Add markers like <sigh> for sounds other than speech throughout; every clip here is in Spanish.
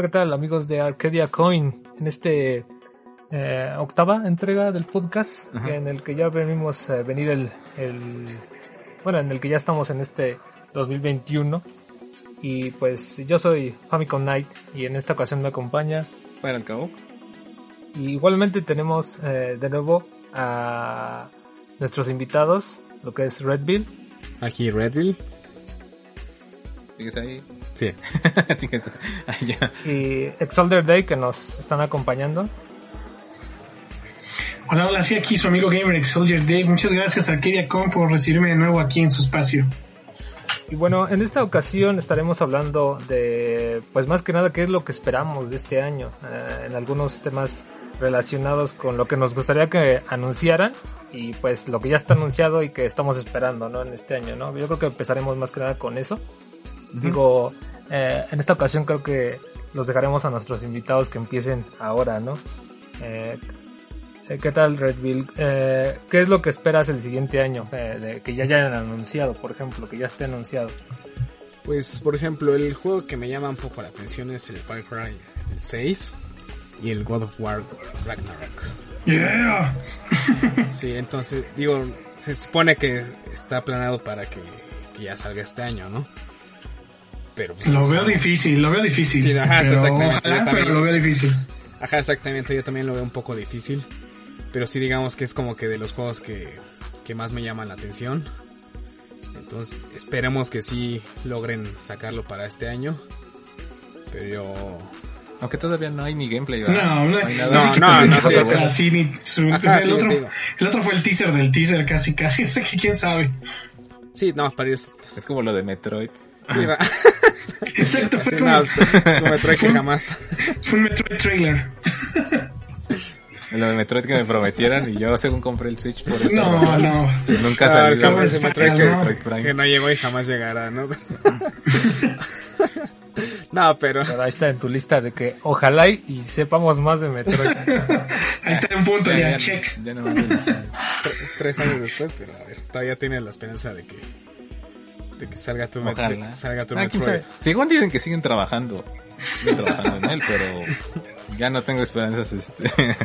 Hola, ¿qué tal amigos de Arcadia Coin? En este eh, octava entrega del podcast, en el que ya venimos a venir el, el, bueno, en el que ya estamos en este 2021. Y pues yo soy Famicom Knight y en esta ocasión me acompaña Spiral Cabo. Y igualmente tenemos eh, de nuevo a nuestros invitados, lo que es Redville. Aquí Redville. ¿Sigues ahí? Sí. <laughs> Sigues allá. Y Exalder Day que nos están acompañando. Hola, hola, sí, aquí su amigo Gamer Soldier Dave. Muchas gracias a Arcadiacom por recibirme de nuevo aquí en su espacio. Y bueno, en esta ocasión estaremos hablando de, pues más que nada, qué es lo que esperamos de este año, eh, en algunos temas relacionados con lo que nos gustaría que anunciaran y pues lo que ya está anunciado y que estamos esperando, ¿no? En este año, ¿no? Yo creo que empezaremos más que nada con eso. Digo, eh, en esta ocasión creo que los dejaremos a nuestros invitados que empiecen ahora, ¿no? Eh, ¿Qué tal, Redville? Eh, ¿Qué es lo que esperas el siguiente año? Eh, de, que ya hayan anunciado, por ejemplo, que ya esté anunciado. Pues, por ejemplo, el juego que me llama un poco la atención es el Far Cry 6 y el God of War Ragnarok. Yeah. sí, entonces, digo, se supone que está planeado para que, que ya salga este año, ¿no? Pero pues, lo no veo difícil, lo veo difícil. Sí, ajá, pero exactamente, ojalá, yo también pero lo veo difícil. Ajá, exactamente, yo también lo veo un poco difícil. Pero sí digamos que es como que de los juegos que, que más me llaman la atención. Entonces esperemos que sí logren sacarlo para este año. Pero yo... Aunque todavía no hay ni gameplay, ¿verdad? No, no, hay no, nada. no, <laughs> no, hecho, sí, pero bueno. así ni su- Ajá, o sea, el, sí, otro, digo. el otro fue el teaser del teaser, casi, casi. O sea, que quién sabe. Sí, no, para es... Es como lo de Metroid. Sí, <laughs> Exacto, fue como no, no me jamás. fue un Metroid trailer. Lo de Metroid que me prometieran y yo según compré el Switch por eso. No, no. Nunca Ah, salió el que, no. Metroid Prime. que no llegó y jamás llegará, ¿no? <laughs> no, pero... Pero ahí está en tu lista de que ojalá y, y sepamos más de Metroid. <laughs> Ahí está un punto, ya, ya, check. ya no tre- tres años después, pero a ver, todavía tienes la esperanza de que de que salga tu, de Ojalá. que salga tu Ah, Metroid. Según dicen que siguen trabajando. Siguen trabajando en él, pero ya no tengo esperanzas. Este. <laughs>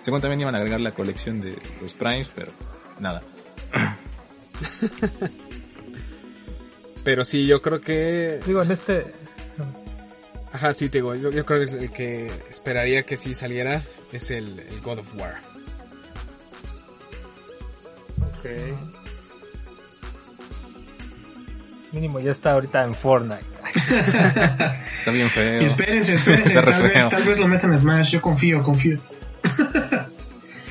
Según también iban a agregar la colección de los Primes, pero nada. <laughs> Pero sí, yo creo que Digo, en este, ajá, sí te digo, yo, yo creo que el que esperaría que sí saliera es el, el God of War. ok. Mínimo ya está ahorita en Fortnite. <laughs> Está bien feo. Y espérense, <laughs> espérense. Tal, vez, tal vez lo metan en Smash. Yo confío, confío.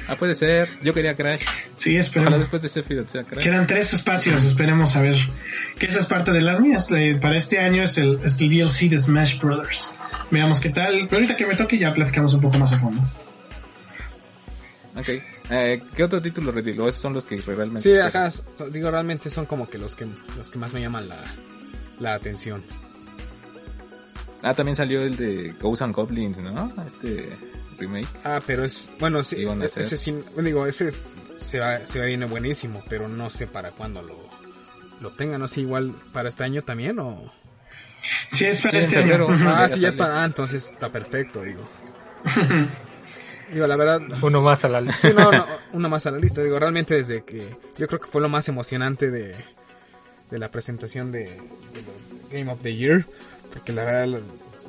Ah, puede ser. Yo quería Crash. Sí, Ojalá esperemos. después de Sephiroth sea Crash. Quedan tres espacios, esperemos a ver. Que esa es parte de las mías. Eh, Para este año es el, es el DLC de Smash Brothers. Veamos qué tal. Pero ahorita que me toque ya platicamos un poco más a fondo. Ok. Eh, ¿Qué otro título retiró? Esos son los que realmente... Sí, ajá, digo, realmente son como que los que los que más me llaman la, la atención. Ah, también salió el de Ghosts and Goblins, ¿no? Este remake. Ah, pero es, bueno, sí, hacer. ese sí, bueno, digo, ese es- se va, se va viene buenísimo, pero no sé para cuándo lo, lo tengan, no sé, igual para este año también o... Sí, es para Sí, este año. Ah, sí, ya es para, ah, entonces está perfecto, digo. <laughs> digo, la verdad, Uno más a la lista. sí, no, no, una más a la lista, digo, realmente desde que, yo creo que fue lo más emocionante de, de la presentación de, de los Game of the Year, porque la verdad la,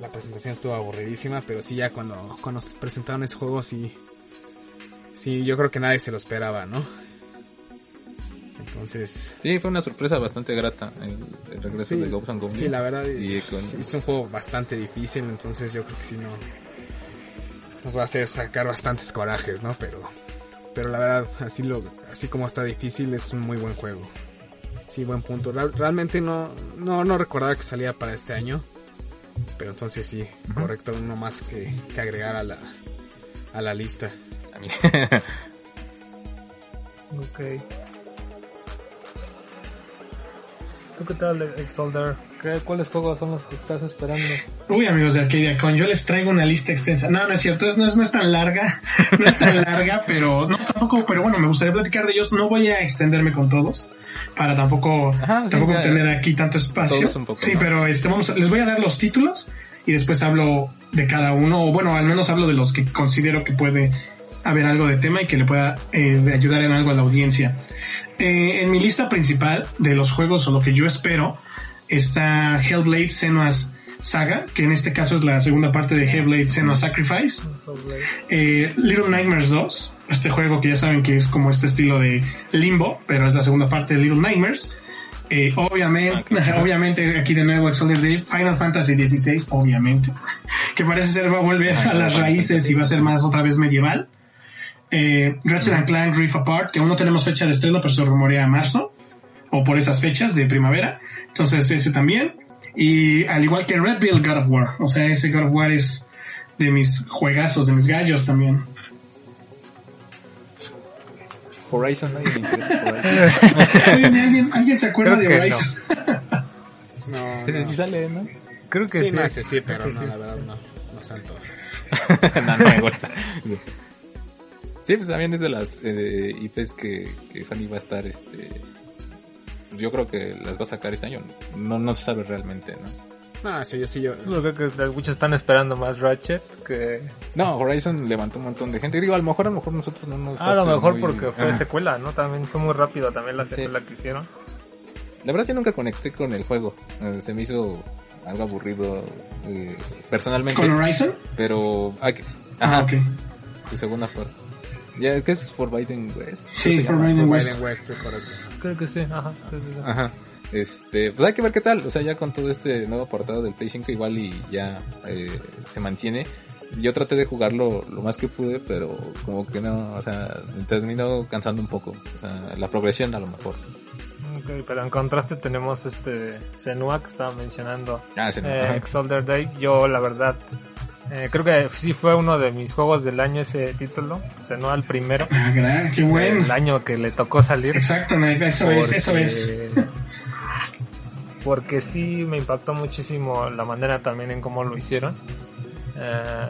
la presentación estuvo aburridísima, pero sí ya cuando, cuando se presentaron ese juego, sí, sí, yo creo que nadie se lo esperaba, ¿no? Entonces, Sí, fue una sorpresa bastante grata el, el regreso Sí, de Ghosts and Goblins. sí, la verdad, Y con... es un juego bastante difícil, entonces yo creo que sí no nos va a hacer sacar bastantes corajes, ¿no? Pero pero la verdad, así lo así como está difícil es un muy buen juego. Sí, buen punto. Real- realmente no no no recordaba que salía para este año. Pero entonces sí, correcto, uno más que, que agregar a la a la lista. a mí. <laughs> Ok. ¿Tú qué tal, Exalder? ¿Qué, ¿Cuáles juegos son los que estás esperando? Uy, amigos de Arcadia Con, yo les traigo una lista extensa. No, no es cierto, es- no es, no es tan larga, <laughs> no es tan larga, pero no tampoco, pero bueno, me gustaría platicar de ellos. No voy a extenderme con todos para tampoco, Ajá, sí, tampoco ya, tener aquí tanto espacio. todos un poco, sí, ¿no? pero este, vamos, a- les voy a dar los títulos y después hablo de cada uno, o bueno, al menos hablo de los que considero que puede haber algo de tema y que le pueda eh, ayudar en algo a la audiencia. Eh, en mi lista principal de los juegos o lo que yo espero está Hellblade Senua's Saga, que en este caso es la segunda parte de Hellblade Senua's Sacrifice. Eh, Little Nightmares 2, este juego que ya saben que es como este estilo de Limbo, pero es la segunda parte de Little Nightmares. Eh, obviamente, <laughs> obviamente aquí de nuevo Final Fantasy XVI, obviamente, <laughs> que parece ser va a volver a las raíces y va a ser más otra vez medieval. Eh, Ratchet and Clank Rift Apart, que aún no tenemos fecha de estreno, pero se rumorea a marzo, o por esas fechas de primavera. Entonces ese también. Y al igual que Red Bull God of War, o sea, ese God of War es de mis juegazos, de mis gallos también. Horizon, nadie le interesa Horizon. ¿alguien, ¿alguien se acuerda Creo de Horizon? <laughs> No, Ese no. sí sale, ¿no? Creo que Sí, sí. no, ese sí, pero no, sí. la verdad no. No se antoja. <laughs> no, no me gusta. <laughs> Sí, pues también es de las eh, IPs que, que Sony va a estar, este... pues Yo creo que las va a sacar este año. No, no se sabe realmente, ¿no? No, sí, yo sí, yo. Yo creo que muchos están esperando más Ratchet que... No, Horizon levantó un montón de gente. Digo, a lo mejor, a lo mejor nosotros no nos Ah, a lo mejor muy- porque fue Ah. secuela, ¿no? También fue muy rápido también la Sí. secuela que hicieron. La verdad yo nunca conecté con el juego. Eh, Se me hizo algo aburrido eh, personalmente. ¿Con Horizon? Pero... ah, que- Ah, Ajá, ok. su segunda parte. Ya, es que es Forbidden West. ¿cómo Sí, se llama? Forbidden Biden West. West, correcto. Creo que sí, ajá. sí, sí, sí. Ajá. Este, pues hay que ver qué tal. O sea, ya con todo este nuevo apartado del Play 5 igual y ya eh, se mantiene. Yo traté de jugarlo lo más que pude, pero como que no, o sea, me terminó cansando un poco. O sea, la progresión a lo mejor. Ok, pero en contraste tenemos este Senua que estaba mencionando. Ah, no. eh, Day. Yo, la verdad, eh, creo que sí fue uno de mis juegos del año ese título. Senua el primero. Ah, gra- qué bueno. El año que le tocó salir. Exacto, eso es, eso es. <laughs> Porque sí me impactó muchísimo la manera también en cómo lo hicieron. Eh,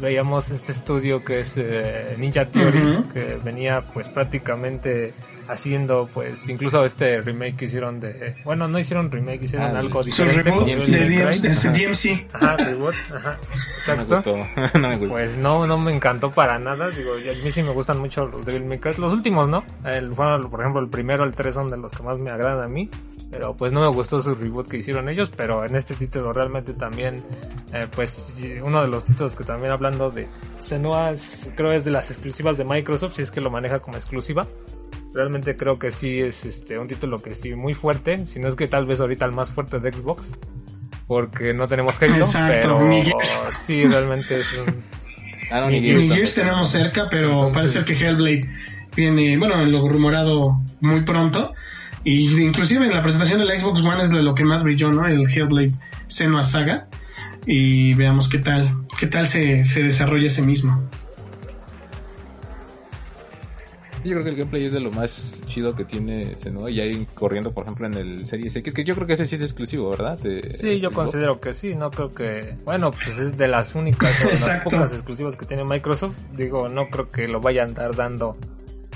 veíamos este estudio que es eh, Ninja Theory, que venía pues prácticamente haciendo pues incluso este remake que hicieron de... Bueno, no hicieron remake, hicieron Ah, algo diferente. reboot con DMC. de DMC, Ajá. DMC. Ajá, reboot, ajá, No me exacto. gustó. <laughs> no me gustó. Pues no, no me encantó para nada. Digo, a mí sí me gustan mucho los Devil May Cry. Los últimos, ¿no? El, bueno, por ejemplo, el primero, el 3 son de los que más me agradan a mí. Pero pues no me gustó su reboot que hicieron ellos. Pero en este título realmente también, eh, pues uno de los títulos que también hablando de Senua, creo es de las exclusivas de Microsoft, si es que lo maneja como exclusiva. Realmente creo que sí es este un título que sí muy fuerte, si no es que tal vez ahorita el más fuerte de Xbox, porque no tenemos Halo, Exacto, pero ni Gears. sí realmente es un, <laughs> Ah, no, Ni Gears Ni Gears Gears tampoco. tenemos cerca, pero Entonces- parece ser que Hellblade viene, bueno, lo rumorado muy pronto. Y inclusive en la presentación de la Xbox One es de lo que más brilló, ¿no? El Hellblade Senua Saga. Y veamos qué tal, qué tal se, se desarrolla ese mismo. Yo creo que el gameplay es de lo más chido que tiene Senua. Y ahí corriendo, por ejemplo, en el Series X, que yo creo que ese sí es exclusivo, ¿verdad? De- Sí, yo Xbox. considero que sí, no creo que... Bueno, pues es de las únicas, o de las pocas exclusivas que tiene Microsoft. Digo, no creo que lo vaya a andar dando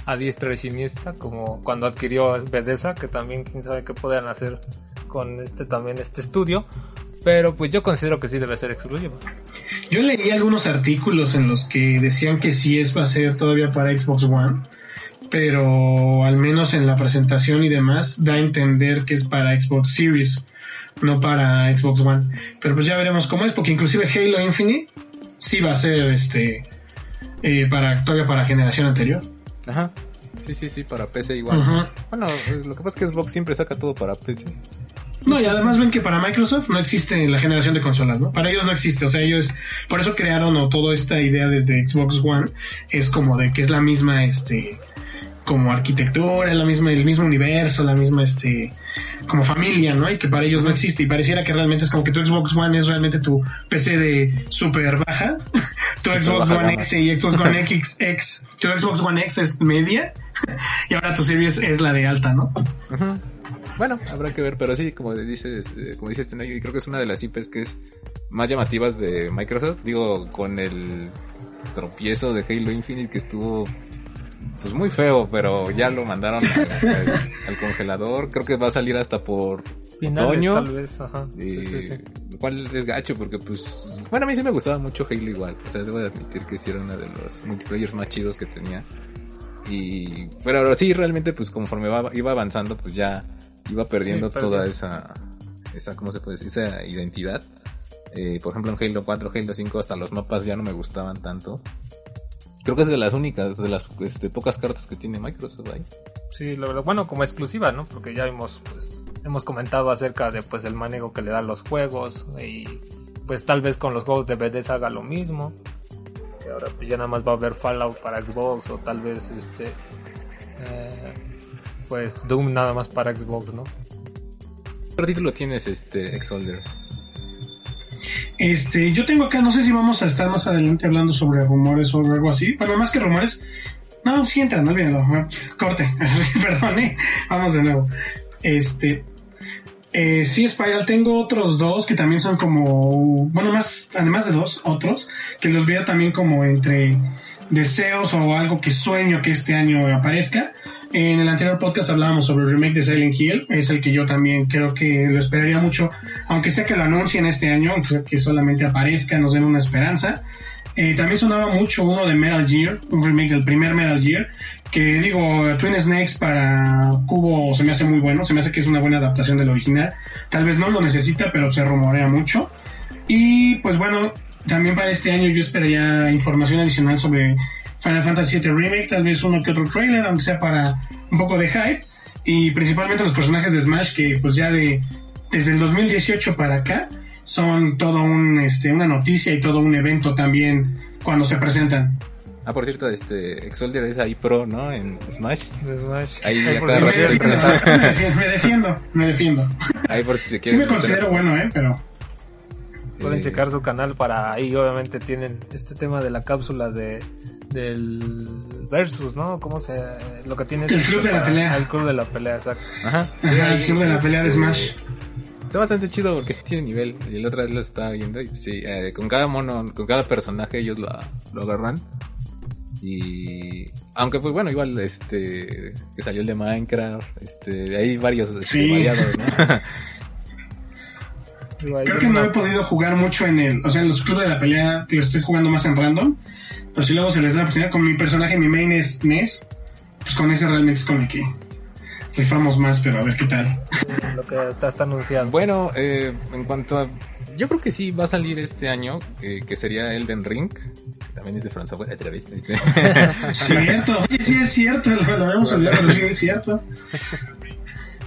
a diestra y siniestra, como cuando adquirió Bethesda, que también quién sabe qué puedan hacer con este también este estudio. Pero pues yo considero que sí debe ser exclusivo. Yo leí algunos artículos en los que decían que sí es va a ser todavía para Xbox One, pero al menos en la presentación y demás da a entender que es para Xbox Series, no para Xbox One. Pero pues ya veremos cómo es, porque inclusive Halo Infinite sí va a ser este eh, para todavía para generación anterior. Ajá. Sí, sí, sí, para PC igual. Bueno, lo que pasa es que Xbox siempre saca todo para PC. No, y además ven que para Microsoft no existe la generación de consolas, ¿no? Para ellos no existe, o sea, ellos por eso crearon o toda esta idea desde Xbox One es como de que es la misma este como arquitectura, la misma el mismo universo, la misma este como familia, ¿no? Y que para ellos no existe y pareciera que realmente es como que tu Xbox One es realmente tu PC de super baja, tu Xbox baja One gama. X y Xbox <laughs> One X, X, tu Xbox One X es media <laughs> y ahora tu Series es la de alta, ¿no? Bueno, habrá que ver, pero sí, como dices, eh, como dices, Tenoyo, y creo que es una de las IPs que es más llamativas de Microsoft. Digo, con el tropiezo de Halo Infinite que estuvo pues muy feo, pero ya lo mandaron al, al- al congelador. Creo que va a salir hasta por Finales, otoño. tal vez, ajá. Sí, sí, sí. Lo cual es gacho porque pues... Bueno, a mí sí me gustaba mucho Halo igual. O sea, debo de admitir que sí era uno de los multiplayers más chidos que tenía. Y... Pero ahora sí, realmente pues conforme iba avanzando pues ya iba perdiendo Sí, toda esa... Esa, ¿cómo se puede decir? Esa identidad. Eh, por ejemplo en Halo 4, Halo 5 hasta los mapas ya no me gustaban tanto. Creo que es de las únicas, de las este, pocas cartas que tiene Microsoft ahí. Sí, lo, lo- bueno, como exclusiva, ¿no? Porque ya hemos, pues, hemos comentado acerca de, pues, el manejo que le dan los juegos y, pues, tal vez con los juegos de Bethesda haga lo mismo. Y ahora, pues, ya nada más va a haber Fallout para Xbox o tal vez, este, eh, pues, Doom nada más para Xbox, ¿no? ¿Qué título tienes, este, Exolder? Este, yo tengo acá, no sé si vamos a estar más adelante hablando sobre rumores o algo así. Bueno, más que rumores. No, sí entran, no olvídalo. Corte, <laughs> perdón, ¿eh? Vamos de nuevo. Este, eh, sí, Spiral, tengo otros dos que también son como, bueno, más, además de dos, otros, que los veo también como entre deseos o algo que sueño que este año aparezca. En el anterior podcast hablábamos sobre el remake de Silent Hill, es el que yo también creo que lo esperaría mucho, aunque sea que lo anuncien este año, aunque sea que solamente aparezca, nos den una esperanza. Eh, también sonaba mucho uno de Metal Gear, un remake del primer Metal Gear, que digo, Twin Snakes para Cubo se me hace muy bueno, se me hace que es una buena adaptación del original. Tal vez no lo necesita, pero se rumorea mucho. Y pues bueno, también para este año yo esperaría información adicional sobre Final Fantasy VII Remake, tal vez uno que otro trailer, aunque sea para un poco de hype. Y principalmente los personajes de Smash que pues ya de desde el 2018 para acá son todo un este una noticia y todo un evento también cuando se presentan. Ah, por cierto, este, Exolder es ahí pro, ¿no? En Smash. Ahí Ay, cada si me, <laughs> me defiendo, me defiendo, me defiendo, me. Ahí por si se Sí quiere me meter. considero bueno, eh, pero Pueden Eh, checar su canal para ahí obviamente tienen este tema de la cápsula de del versus, ¿no? ¿Cómo se lo que tiene El club de la para- pelea. El club de la pelea, exacto. Ajá. ajá, el club de la pelea de Smash. Está bastante chido porque sí tiene nivel. Y la otra vez lo estaba viendo y sí, eh, con cada mono, con cada personaje ellos lo, lo agarran. Y aunque pues bueno, igual este que salió el de Minecraft, este, de ahí varios este, Sí. variados, ¿no? <laughs> Digo, Creo que no he podido jugar mucho en el, o sea, en los clubes de la pelea, lo estoy jugando más en random. Pero si luego se les da la oportunidad con mi personaje, mi main es Ness, pues con ese realmente es con el que rifamos más, pero a ver qué tal. <laughs> lo que está, está anunciado. Bueno, eh, en cuanto a... Yo creo que sí va a salir este año, eh, que sería Elden Ring. También es de France Software, otra vez. este. <laughs> Cierto, sí es cierto, lo, lo habíamos olvidado, pero sí es cierto.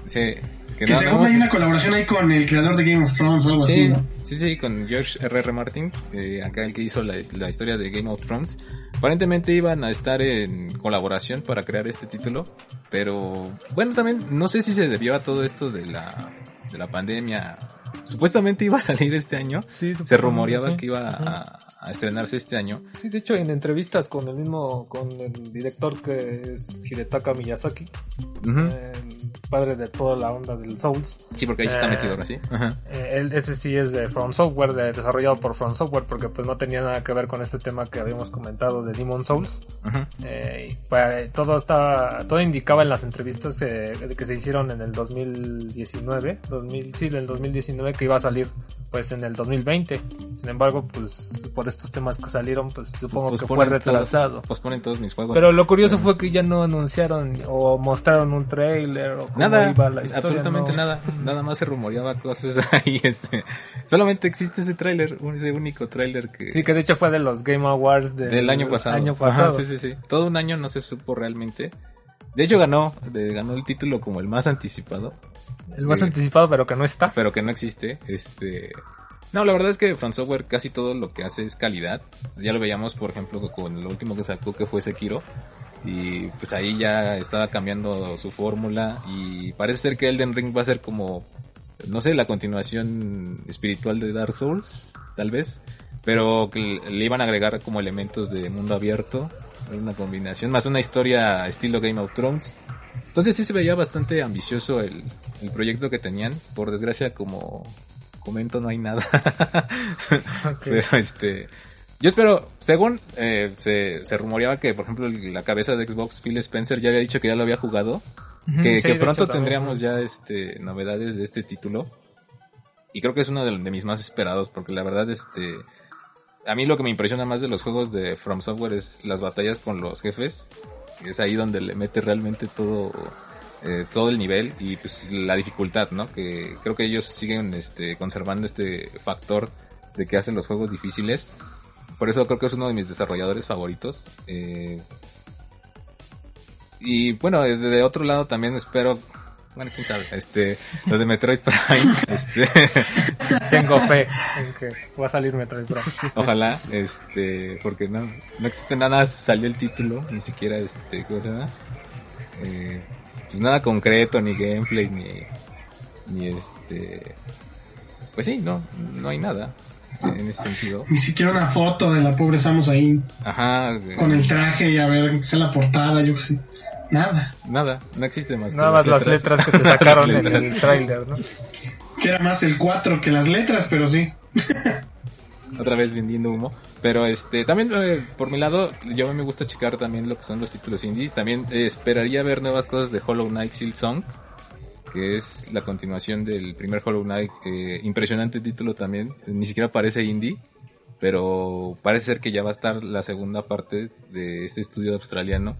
sí, que Que no- según no- hay una colaboración ahí con el creador de Game of Thrones o algo así, Sí, ¿no? sí, sí, con George R.R. Martin, eh, acá el que hizo la, la historia de Game of Thrones. Aparentemente iban a estar en colaboración para crear este título, pero bueno, también no sé si se debió a todo esto de la, de la pandemia. Supuestamente iba a salir este año, Sí, se rumoreaba sí. que iba a, a estrenarse este año. Sí, de hecho en entrevistas con el mismo con el director que es Hidetaka Miyazaki, Ujú. eh, padre de toda la onda del Souls. Sí, porque ahí se está Eh, metido ahora sí. Ajá. Eh, ese sí es de From Software, de- desarrollado por From Software, porque pues no tenía nada que ver con este tema que habíamos comentado de Demon Souls. Ajá. Eh, y, pues, todo estaba, todo indicaba en las entrevistas que se hicieron en el 2019, 2000, sí, en el 2019 que iba a salir pues en el 2020. Sin embargo, pues por estos temas que salieron, pues supongo que fue retrasado. todos- posponen todos mis juegos. Pero lo curioso fue que ya no anunciaron o mostraron un trailer o cómo Nada, iba la historia, absolutamente no. nada. <laughs> Nada más se rumoreaba cosas <laughs> ahí. Este, solamente existe ese tráiler, un- ese único tráiler que Sí, que de hecho fue de los Game Awards del, del año pasado. año Ajá, pasado. sí, sí, sí. Todo un año no se supo realmente. De hecho ganó, ganó el título como el más anticipado, El más Sí. anticipado, pero que no está. pero que no existe. Este, no, la verdad es que From Software casi todo lo que hace es calidad. Ya lo veíamos, por ejemplo, con lo último que sacó que fue Sekiro. Y pues ahí ya estaba cambiando su fórmula y parece ser que Elden Ring va a ser como, no sé, la continuación espiritual de Dark Souls, tal vez. Pero que le iban a agregar como elementos de mundo abierto, una combinación, más una historia estilo Game of Thrones. Entonces sí se veía bastante ambicioso el, el proyecto que tenían. Por desgracia, como comento, no hay nada. <laughs> Pero este, yo espero, según eh, se, se rumoreaba que, por ejemplo, la cabeza de Xbox, Phil Spencer, ya había dicho que ya lo había jugado que, sí, que de pronto hecho, también. tendríamos ya este novedades de este título. Y creo que es uno de, de mis más esperados, porque la verdad, este, a mí lo que me impresiona más de los juegos de From Software es las batallas con los jefes. Es ahí donde le mete realmente todo, eh, todo el nivel y pues la dificultad, ¿no? Que creo que ellos siguen, este, conservando este factor de que hacen los juegos difíciles. Por eso creo que es uno de mis desarrolladores favoritos. Eh, y bueno, de, de otro lado también espero, bueno, quién sabe, este, los de Metroid Prime, <laughs> este, <laughs> Tengo fe en que va a salir Metroid Prime. ojalá, este, porque no, no existe nada, salió el título, ni siquiera este, ¿cómo se llama? Eh, pues nada concreto, ni gameplay, ni, ni este, pues sí, no, no hay nada en ese sentido. Ni siquiera una foto de la pobre Samus ahí Ajá, con el traje y a ver, sea la portada, yo qué sé. Nada. nada, no existe más. que Nada más las letras que te sacaron <laughs> en el trailer, ¿no? Que era más el 4 que las letras, pero sí. <laughs> otra vez vendiendo humo. Pero este, también eh, por mi lado, yo me gusta checar también lo que son los títulos indies. También eh, esperaría ver nuevas cosas de Hollow Knight Silksong, que es la continuación del primer Hollow Knight. eh, impresionante título también, ni siquiera parece indie, pero parece ser que ya va a estar la segunda parte de este estudio australiano.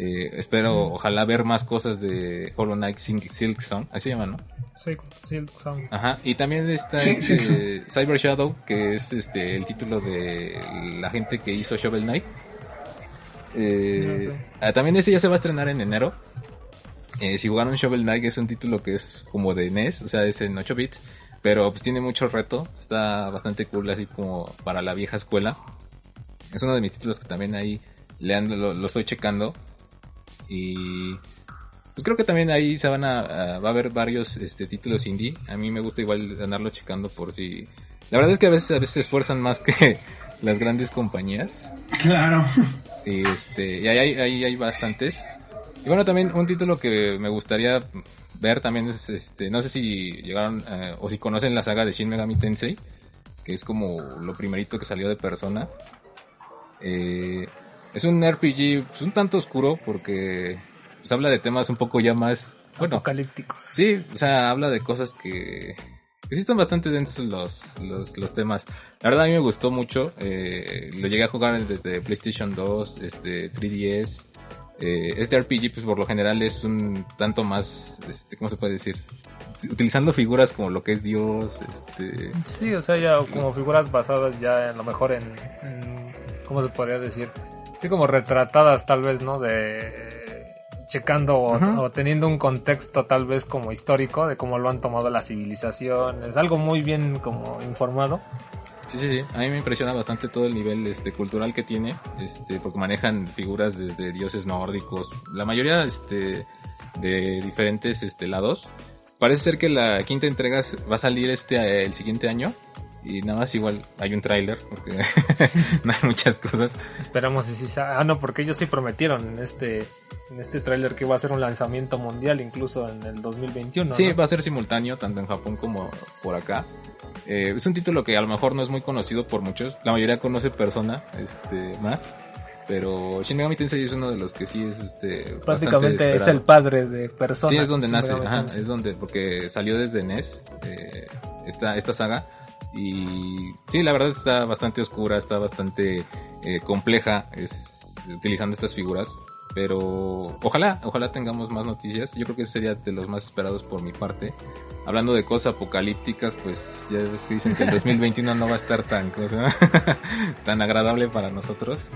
Eh, espero, ojalá ver más cosas de Hollow Knight Silk- Silksong, así se llama, ¿no? Sí, Silk Song. Ajá, y también está Sí, este, sí, Cyber Shadow, que es este el título de la gente que hizo Shovel Knight. Eh, ah, también ese ya se va a estrenar en enero. Eh, si jugaron Shovel Knight es un título que es como de NES, o sea, es en 8 bits, pero pues tiene mucho reto, está bastante cool así como para la vieja escuela. Es uno de mis títulos que también ahí le ando- lo, lo estoy checando. Y pues creo que también ahí se van a, a- va a haber varios este títulos indie. A mí me gusta igual andarlo checando por si la verdad es que a veces a veces se esfuerzan más que <laughs> las grandes compañías. Claro. Y este, y ahí hay, ahí hay bastantes. Y bueno, también un título que me gustaría ver también es este, no sé si llegaron eh, o si conocen la saga de Shin Megami Tensei, que es como lo primerito que salió de Persona. Eh, es un RPG pues, un tanto oscuro porque pues, habla de temas un poco ya más, bueno, Apocalípticos. Sí, o sea, habla de cosas que, que sí están bastante densos los, los, los temas. La verdad a mí me gustó mucho, eh, lo llegué a jugar desde PlayStation 2, este, 3DS. Eh, este RPG pues por lo general es un tanto más, este, ¿cómo se puede decir? Utilizando figuras como lo que es Dios, este... Sí, o sea, ya como figuras basadas ya en lo mejor en, en- ¿cómo se podría decir? Sí, como retratadas tal vez, ¿no? De checando o, teniendo un contexto tal vez como histórico de cómo lo han tomado las civilizaciones, algo muy bien como informado. Sí, sí, sí. A mí me impresiona bastante todo el nivel este, cultural que tiene, este, porque manejan figuras desde dioses nórdicos, la mayoría este, de diferentes este, lados. Parece ser que la quinta entrega va a salir este eh, el siguiente año y nada más igual hay un tráiler porque <laughs> no hay muchas cosas. Esperamos si sí Ah, no, porque ellos sí prometieron en este en este tráiler que iba a ser un lanzamiento mundial incluso en el 2021. Sí, ¿no? va a ser simultáneo tanto en Japón como por acá. Eh, es un título que a lo mejor no es muy conocido por muchos. La mayoría conoce Persona, este, más. Pero Shin Megami Tensei es uno de los que sí es, este, Prácticamente es el padre de personas. Sí, es donde nace, ajá, es donde, porque salió desde NES, eh, esta, esta saga. Y sí, la verdad está bastante oscura, está bastante eh, compleja, es utilizando estas figuras. Pero ojalá, ojalá tengamos más noticias. Yo creo que sería de los más esperados por mi parte. Hablando de cosas apocalípticas, pues ya dicen que el <laughs> 2021 no va a estar tan, ¿cómo se llama? <laughs> tan agradable para nosotros.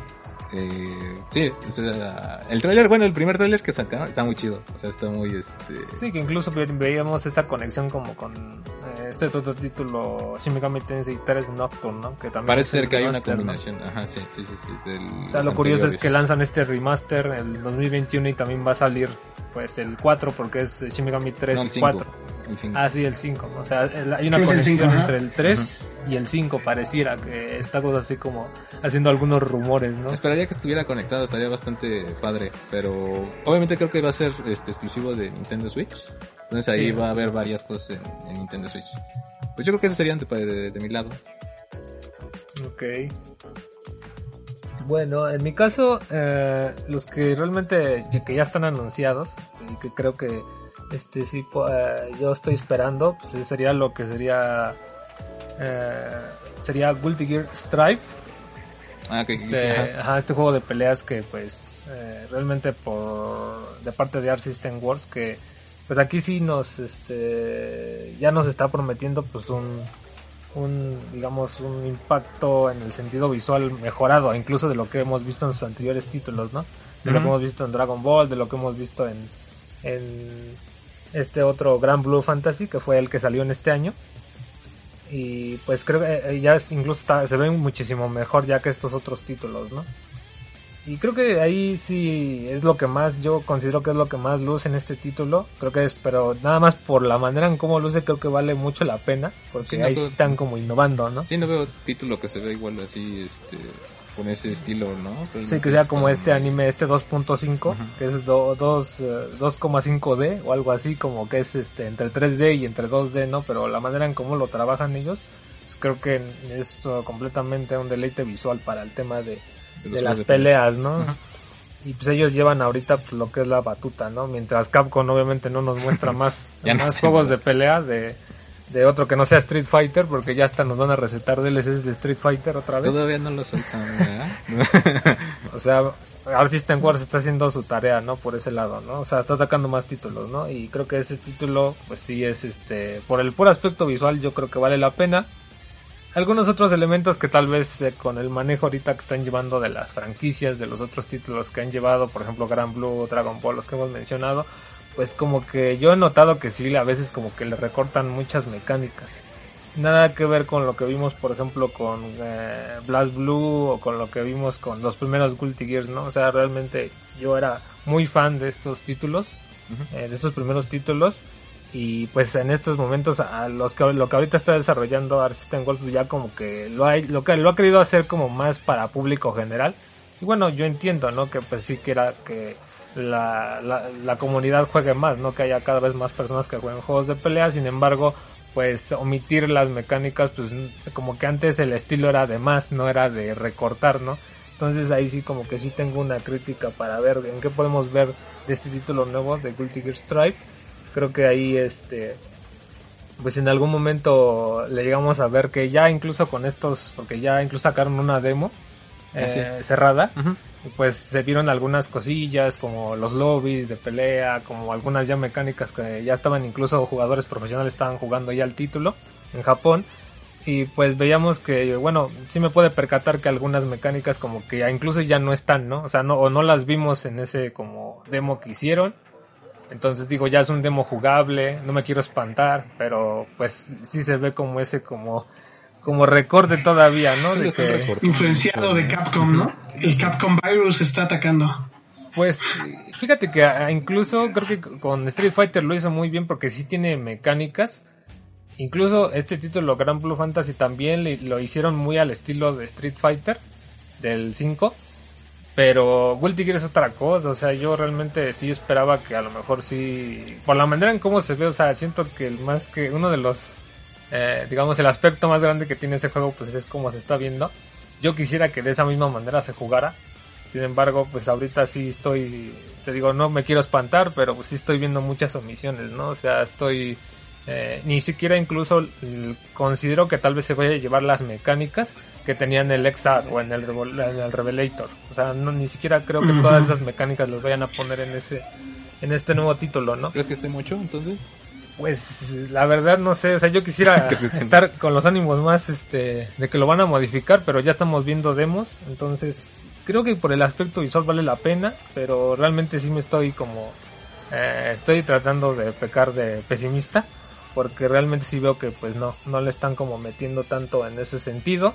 Eh, sí, o sea, el tráiler, bueno, el primer tráiler que sacaron está muy chido. O sea, está muy este. Sí, que incluso veíamos esta conexión como con eh, este otro título, Shin Megami Tensei 3 Nocturne, ¿no? Que también Parece ser que hay una combinación. ¿no? Ajá, sí, sí, sí. sí del, o sea, lo curioso es que lanzan este remaster en el 2021 y también va a salir, pues, el 4 porque es Shin Megami 3 no, el 4. El cinco. Ah, sí, el 5. O sea, el- hay una Sí, es el conexión entre el 3 y el 5 pareciera que está cosa así como haciendo algunos rumores, ¿no? Esperaría que estuviera conectado, estaría bastante padre, pero obviamente creo que va a ser este exclusivo de Nintendo Switch. Entonces ahí Sí. va a haber varias cosas en, en Nintendo Switch. Pues yo creo que eso sería de, de- de mi lado. Ok. Bueno, en mi caso, eh, los que realmente que ya están anunciados y que creo que este sí eh, yo estoy esperando, pues sería lo que sería eh, sería Guilty Gear Stripe. Ah, que este, ajá, este juego de peleas que pues eh, realmente por de parte de Art System Wars que pues aquí sí nos este ya nos está prometiendo pues un un digamos un impacto en el sentido visual mejorado incluso de lo que hemos visto en sus anteriores títulos no de lo que hemos visto en Dragon Ball de lo que hemos visto en en este otro Grand Blue Fantasy que fue el que salió en este año y pues creo que eh, ya es, incluso está, se ve muchísimo mejor ya que estos otros títulos, ¿no? Y creo que ahí sí es lo que más, yo considero que es lo que más luce en este título. Creo que es, pero nada más por la manera en cómo luce, creo que vale mucho la pena. Porque Sí, no, ahí están como innovando, ¿no? Sí, no veo título que se ve igual así, este, con ese estilo, ¿no? Sí, que sea como este anime, este 2.5, Ujú. que es do- dos, eh, 2,5D o algo así, como que es este entre 3D y entre 2D, ¿no? Pero la manera en cómo lo trabajan ellos, pues creo que es uh, completamente un deleite visual para el tema de, las peleas, ¿no? Y pues ellos llevan ahorita pues, lo que es la batuta, ¿no? Mientras Capcom obviamente no nos muestra <laughs> más, Ya no más sé, juegos ¿no? de pelea de, de otro que no sea Street Fighter, porque ya hasta nos van a recetar DLCs de Street Fighter otra vez. Todavía no lo sueltan, ¿verdad? <laughs> O sea, System Wars está haciendo su tarea, ¿no? Por ese lado, ¿no? O sea, está sacando más títulos, ¿no? Y creo que ese título, pues sí es este, por el puro aspecto visual, yo creo que vale la pena. Algunos otros elementos que tal vez eh, con el manejo ahorita que están llevando de las franquicias, de los otros títulos que han llevado, por ejemplo, Grand Blue, Dragon Ball, los que hemos mencionado, pues como que yo he notado que sí, a veces como que le recortan muchas mecánicas. Nada que ver con lo que vimos, por ejemplo, con eh, Blast Blue o con lo que vimos con los primeros Guilty Gears, ¿no? O sea, realmente yo era muy fan de estos títulos, eh, de estos primeros títulos. Y pues en estos momentos, a los que, lo que ahorita está desarrollando Art System Works, pues ya como que lo, ha, lo, que lo ha querido hacer como más para público general. Y bueno, yo entiendo, ¿no? Que pues sí quiera que la, la, la comunidad juegue más, ¿no? Que haya cada vez más personas que jueguen juegos de pelea. Sin embargo, pues omitir las mecánicas, pues como que antes el estilo era de más, no era de recortar, ¿no? Entonces ahí sí como que sí tengo una crítica para ver en qué podemos ver de este título nuevo de Guilty Gear Stripe. Creo que ahí este pues en algún momento le llegamos a ver que ya incluso con estos, porque ya incluso sacaron una demo eh, cerrada, pues se vieron algunas cosillas como los lobbies de pelea, como algunas ya mecánicas que ya estaban incluso jugadores profesionales estaban jugando ya el título en Japón y pues veíamos que bueno, sí me puede percatar que algunas mecánicas como que ya incluso ya no están, ¿no? O sea, no o no las vimos en ese como demo que hicieron. Entonces digo, ya es un demo jugable, no me quiero espantar, pero pues sí se ve como ese como como recorte todavía, ¿no? De que- Influenciado de. Capcom, ¿no? El Capcom Virus está atacando. Pues fíjate que ah, incluso creo que con Street Fighter lo hizo muy bien porque sí tiene mecánicas. Incluso este título Grand Blue Fantasy también le- lo hicieron muy al estilo de Street Fighter del 5. Pero Guilty Gear es otra cosa, o sea, yo realmente sí esperaba que a lo mejor sí, por la manera en cómo se ve, o sea, siento que el más que uno de los, eh, digamos, el aspecto más grande que tiene ese juego, pues es como se está viendo. Yo quisiera que de esa misma manera se jugara, sin embargo, pues ahorita sí estoy, te digo, no me quiero espantar, pero pues sí estoy viendo muchas omisiones, ¿no? O sea, estoy, eh, ni siquiera incluso considero que tal vez se vaya a llevar las mecánicas que tenían en el XR o en el, en el Revelator. O sea, no, ni siquiera creo que todas esas mecánicas las vayan a poner en ese, en este nuevo título, ¿no? ¿Crees que esté mucho entonces? Pues la verdad no sé, o sea, yo quisiera ¿Crees que estén- estar con los ánimos más este de que lo van a modificar, pero ya estamos viendo demos, entonces creo que por el aspecto visual vale la pena, pero realmente sí me estoy como eh, estoy tratando de pecar de pesimista, porque realmente sí veo que pues no, no le están como metiendo tanto en ese sentido.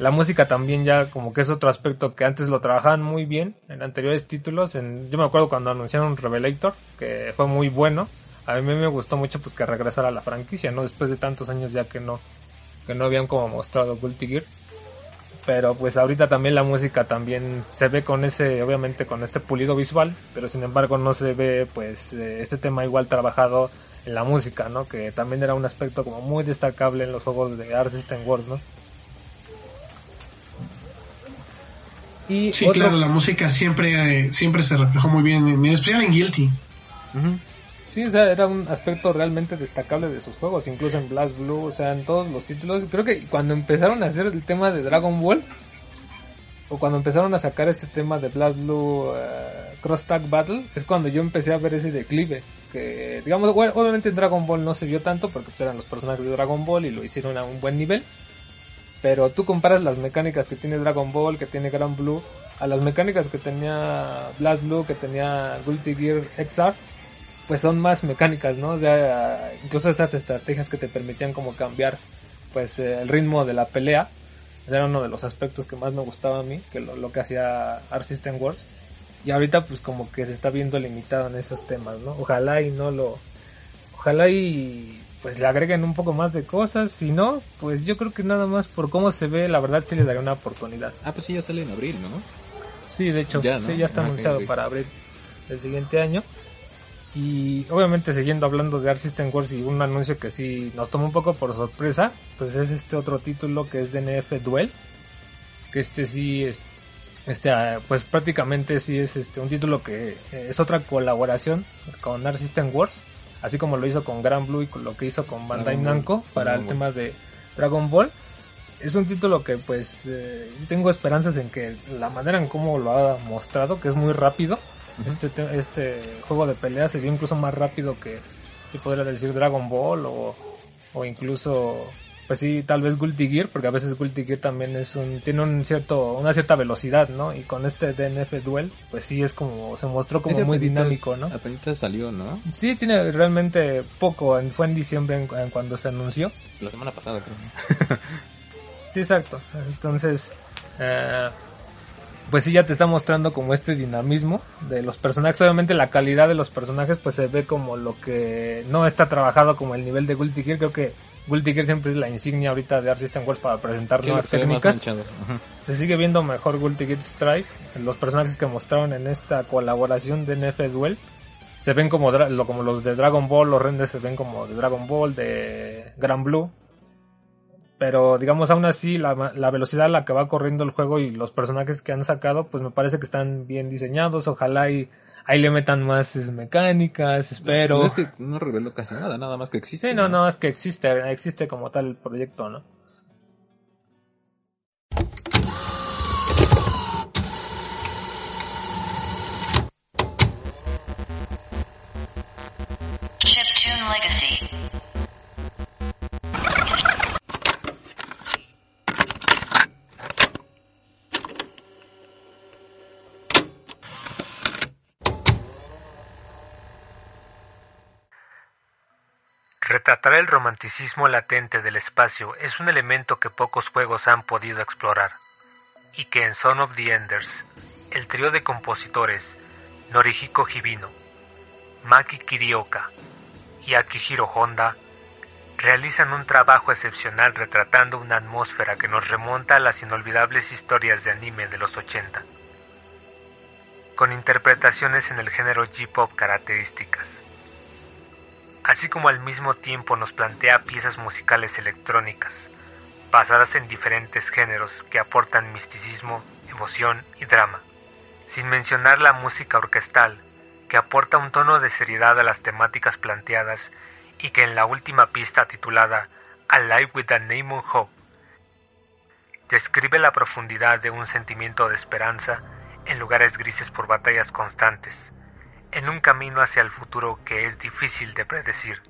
La música también ya como que es otro aspecto que antes lo trabajaban muy bien en anteriores títulos. En, yo me acuerdo cuando anunciaron Revelator, que fue muy bueno. A mí me gustó mucho pues que regresara a la franquicia, ¿no? Después de tantos años ya que no, que no habían como mostrado Guilty Gear. Pero pues ahorita también la música también se ve con ese, obviamente con este pulido visual, pero sin embargo no se ve pues eh, este tema igual trabajado en la música, ¿no? Que también era un aspecto como muy destacable en los juegos de Art System Wars, ¿no? Y Sí, otro- claro, la música siempre, eh, siempre se reflejó muy bien, en especial en Guilty. Sí, o sea, era un aspecto realmente destacable de sus juegos, incluso en Blast Blue, o sea, en todos los títulos. Creo que cuando empezaron a hacer el tema de Dragon Ball, o cuando empezaron a sacar este tema de Blast Blue eh, Cross Tag Battle, es cuando yo empecé a ver ese declive. Que, digamos, bueno, obviamente en Dragon Ball no se vio tanto porque pues, eran los personajes de Dragon Ball y lo hicieron a un buen nivel. Pero tú comparas las mecánicas que tiene Dragon Ball, que tiene Grand Blue, a las mecánicas que tenía Blast Blue, que tenía Guilty Gear XR, pues son más mecánicas, ¿no? O sea, incluso esas estrategias que te permitían como cambiar pues eh, el ritmo de la pelea. Ese era uno de los aspectos que más me gustaba a mí, que lo, lo que hacía Art System Wars. Y ahorita pues como que se está viendo limitado en esos temas, ¿no? Ojalá y no lo... Ojalá y pues le agreguen un poco más de cosas. Si no, pues yo creo que nada más por cómo se ve, la verdad sí le daría una oportunidad. Ah, pues sí, ya sale en abril, ¿no? Sí, de hecho, Ya, ¿no? sí, ya está Ah, anunciado para abril del siguiente año. Y obviamente siguiendo hablando de Art System Wars y un anuncio que sí nos tomó un poco por sorpresa, pues es este otro título que es DNF Duel. Que este sí es, este, ah, pues prácticamente sí es este un título que eh, es otra colaboración con Art System Wars, así como lo hizo con Grand Blue y con lo que hizo con Bandai Namco para Dragon el Ball. tema de Dragon Ball. Es un título que pues eh, tengo esperanzas en que la manera en cómo lo ha mostrado, que es muy rápido, este, te- este juego de pelea se vio incluso más rápido que, que podría decir Dragon Ball o, o incluso pues sí tal vez Guilty Gear porque a veces Guilty Gear también es un tiene un cierto una cierta velocidad no y con este DNF Duel pues sí es como se mostró como Ese muy apenitas- dinámico no Apenitas salió, ¿no? sí tiene realmente poco en- fue en diciembre en- en cuando se anunció La semana pasada, creo. <laughs> Sí, exacto. Entonces, eh, pues sí, ya te está mostrando como este dinamismo de los personajes. Obviamente la calidad de los personajes pues se ve como lo que no está trabajado como el nivel de Guilty Gear. Creo que Guilty Gear siempre es la insignia ahorita de Art System Wars para presentar Sí, nuevas técnicas. Se sigue viendo mejor Guilty Gear Strive. Los personajes que mostraron en esta colaboración de NF Duel se ven como, dra- lo- como los de Dragon Ball, los renders se ven como de Dragon Ball, de Gran Blue. Pero digamos, aún así, la, la velocidad a la que va corriendo el juego y los personajes que han sacado, pues me parece que están bien diseñados. Ojalá y ahí le metan más mecánicas, espero. Pues es que no reveló casi nada, nada más que existe. Sí, no, no, es que existe, existe como tal el proyecto, ¿no? Retratar el romanticismo latente del espacio es un elemento que pocos juegos han podido explorar, y que en Son of the Enders, el trío de compositores Norihiko Hibino, Maki Kirioka y Akihiro Honda realizan un trabajo excepcional retratando una atmósfera que nos remonta a las inolvidables historias de anime de los 80, con interpretaciones en el género J-pop características así como al mismo tiempo nos plantea piezas musicales electrónicas, basadas en diferentes géneros que aportan misticismo, emoción y drama, sin mencionar la música orquestal, que aporta un tono de seriedad a las temáticas planteadas y que en la última pista titulada Alive with a Name on Hope describe la profundidad de un sentimiento de esperanza en lugares grises por batallas constantes, en un camino hacia el futuro que es difícil de predecir.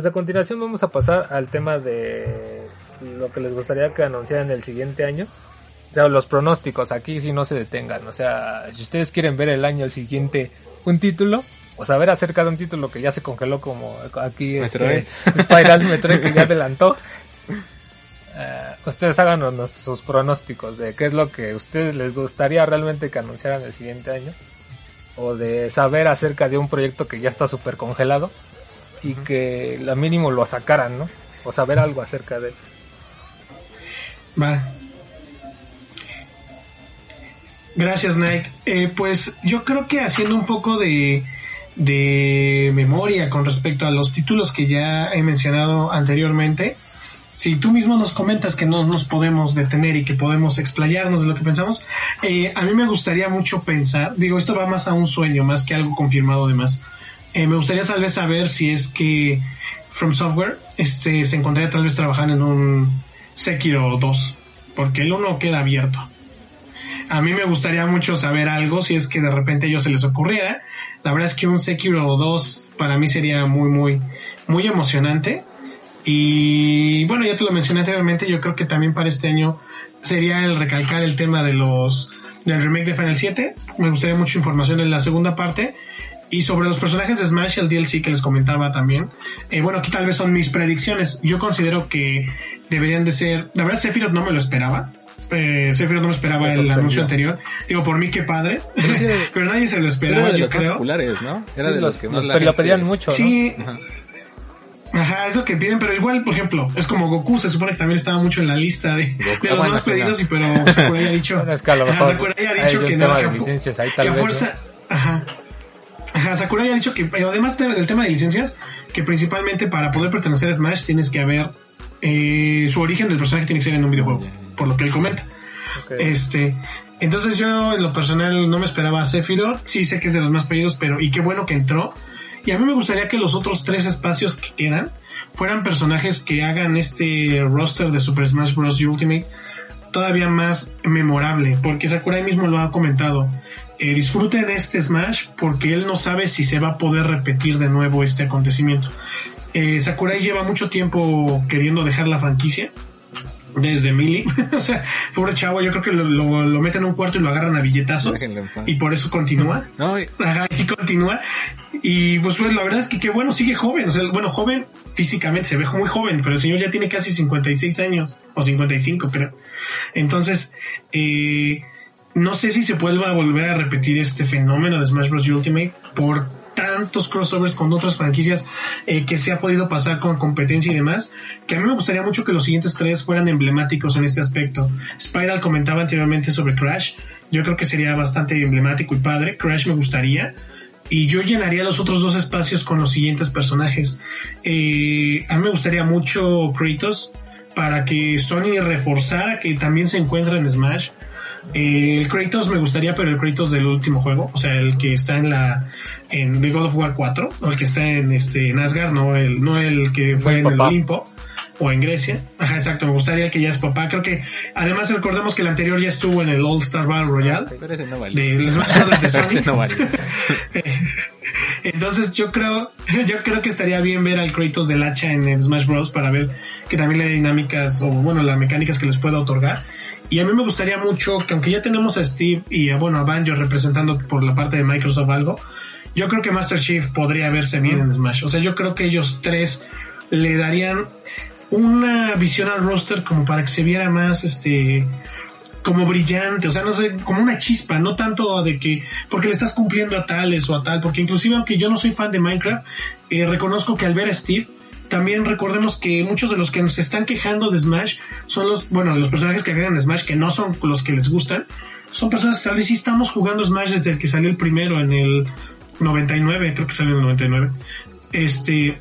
Pues a continuación vamos a pasar al tema de lo que les gustaría que anunciaran el siguiente año. O sea, los pronósticos, aquí si no se detengan. O sea, si ustedes quieren ver el año siguiente un título, o saber acerca de un título que ya se congeló como aquí este, <laughs> Spiral Metroid que ya adelantó, eh, ustedes hagan sus pronósticos de qué es lo que a ustedes les gustaría realmente que anunciaran el siguiente año. O de saber acerca de un proyecto que ya está súper congelado y que lo mínimo lo sacaran, ¿no? O saber algo acerca de él. Va. Gracias, Nike. Eh, pues yo creo que haciendo un poco de, de memoria con respecto a los títulos que ya he mencionado anteriormente, si tú mismo nos comentas que no nos podemos detener y que podemos explayarnos de lo que pensamos, eh, a mí me gustaría mucho pensar, digo, esto va más a un sueño, más que algo confirmado de más. Eh, me gustaría tal vez saber si es que From Software este, se encontraría tal vez trabajando en un Sekiro 2, porque el 1 queda abierto. A mí me gustaría mucho saber algo si es que de repente a ellos se les ocurriera. La verdad es que un Sekiro 2 para mí sería muy, muy, muy emocionante. Y bueno, ya te lo mencioné anteriormente, yo creo que también para este año sería el recalcar el tema de los del remake de Final 7. Me gustaría mucha información en la segunda parte. Y sobre los personajes de Smash, el DLC que les comentaba también. Eh, bueno, aquí tal vez son mis predicciones. Yo considero que deberían de ser. La verdad, Sephiroth no me lo esperaba. Eh, Sephiroth no me esperaba el anuncio anterior. Digo, por mí qué padre. Pero, <laughs> nadie se lo esperaba, era de yo los creo. Más populares, ¿no? Era de los, que más la Pero lo pedían mucho, ¿no? Sí. Ajá. Ajá, es lo que piden, pero igual, por ejemplo, es como Goku, se supone que también estaba mucho en la lista de, Goku, de ah, los bueno, más pedidos, y pero Sakurai ha dicho, <laughs> Sakurai ha dicho que no, que, fu- licencias ahí que tal a vez, fuerza, ajá, ajá, Sakurai ha dicho que, además de- del tema de licencias, que principalmente para poder pertenecer a Smash tienes que haber, eh, su origen del personaje tiene que ser en un videojuego, por lo que él comenta. Este, entonces yo en lo personal no me esperaba a Sephiroth, sí sé que es de los más pedidos, pero y qué bueno que entró. Y a mí me gustaría que los otros tres espacios que quedan fueran personajes que hagan este roster de Super Smash Bros. Ultimate todavía más memorable, porque Sakurai mismo lo ha comentado. Eh, disfruten este Smash porque él no sabe si se va a poder repetir de nuevo este acontecimiento. Eh, Sakurai lleva mucho tiempo queriendo dejar la franquicia desde Mili. <laughs> o sea, pobre chavo, yo creo que lo, lo- lo meten a un cuarto y lo agarran a billetazos. Y por eso continúa. <laughs> No, y- <laughs> Ajá, y continúa. Y pues, pues, la verdad es que qué bueno, sigue joven. O sea, bueno, joven físicamente, se ve muy joven, pero el señor ya tiene casi 56 años, o 55 creo. Entonces, eh, no sé si se vuelva a volver a repetir este fenómeno de Smash Bros. Ultimate por tantos crossovers con otras franquicias eh, que se ha podido pasar con competencia y demás, que a mí me gustaría mucho que los siguientes tres fueran emblemáticos en este aspecto. Spiral comentaba anteriormente sobre Crash, yo creo que sería bastante emblemático y padre, Crash me gustaría, y yo llenaría los otros dos espacios con los siguientes personajes. Eh, a mí me gustaría mucho Kratos para que Sony reforzara que también se encuentra en Smash. Eh, el Kratos me gustaría, pero el Kratos del último juego, o sea, el que está en la en The God of War 4, o el que está en este en Asgard, no el no el que fue en el. Olimpo o en Grecia. Ajá, exacto, me gustaría el que ya es papá. Creo que además recordemos que el anterior ya estuvo en el All Star Battle Royale pero ese no vale. de Smash Brothers de <laughs> ese Sony. no vale. <laughs> Entonces yo creo, yo creo que estaría bien ver al Kratos del hacha en el Smash Bros. para ver que también le dinámicas o bueno, las mecánicas que les pueda otorgar. Y a mí me gustaría mucho que aunque ya tenemos a Steve y a bueno a Banjo representando por la parte de Microsoft algo, yo creo que Master Chief podría verse bien en Smash. O sea, yo creo que ellos tres le darían una visión al roster como para que se viera más este como brillante, o sea, no sé, como una chispa, no tanto de que porque le estás cumpliendo a tales o a tal, porque inclusive aunque yo no soy fan de Minecraft, eh, reconozco que al ver a Steve, también recordemos que muchos de los que nos están quejando de Smash son los, bueno, los personajes que agregan Smash que no son los que les gustan, son personas que tal vez sí estamos jugando Smash desde el que salió el primero en el 99, creo que salió en el 99. Este,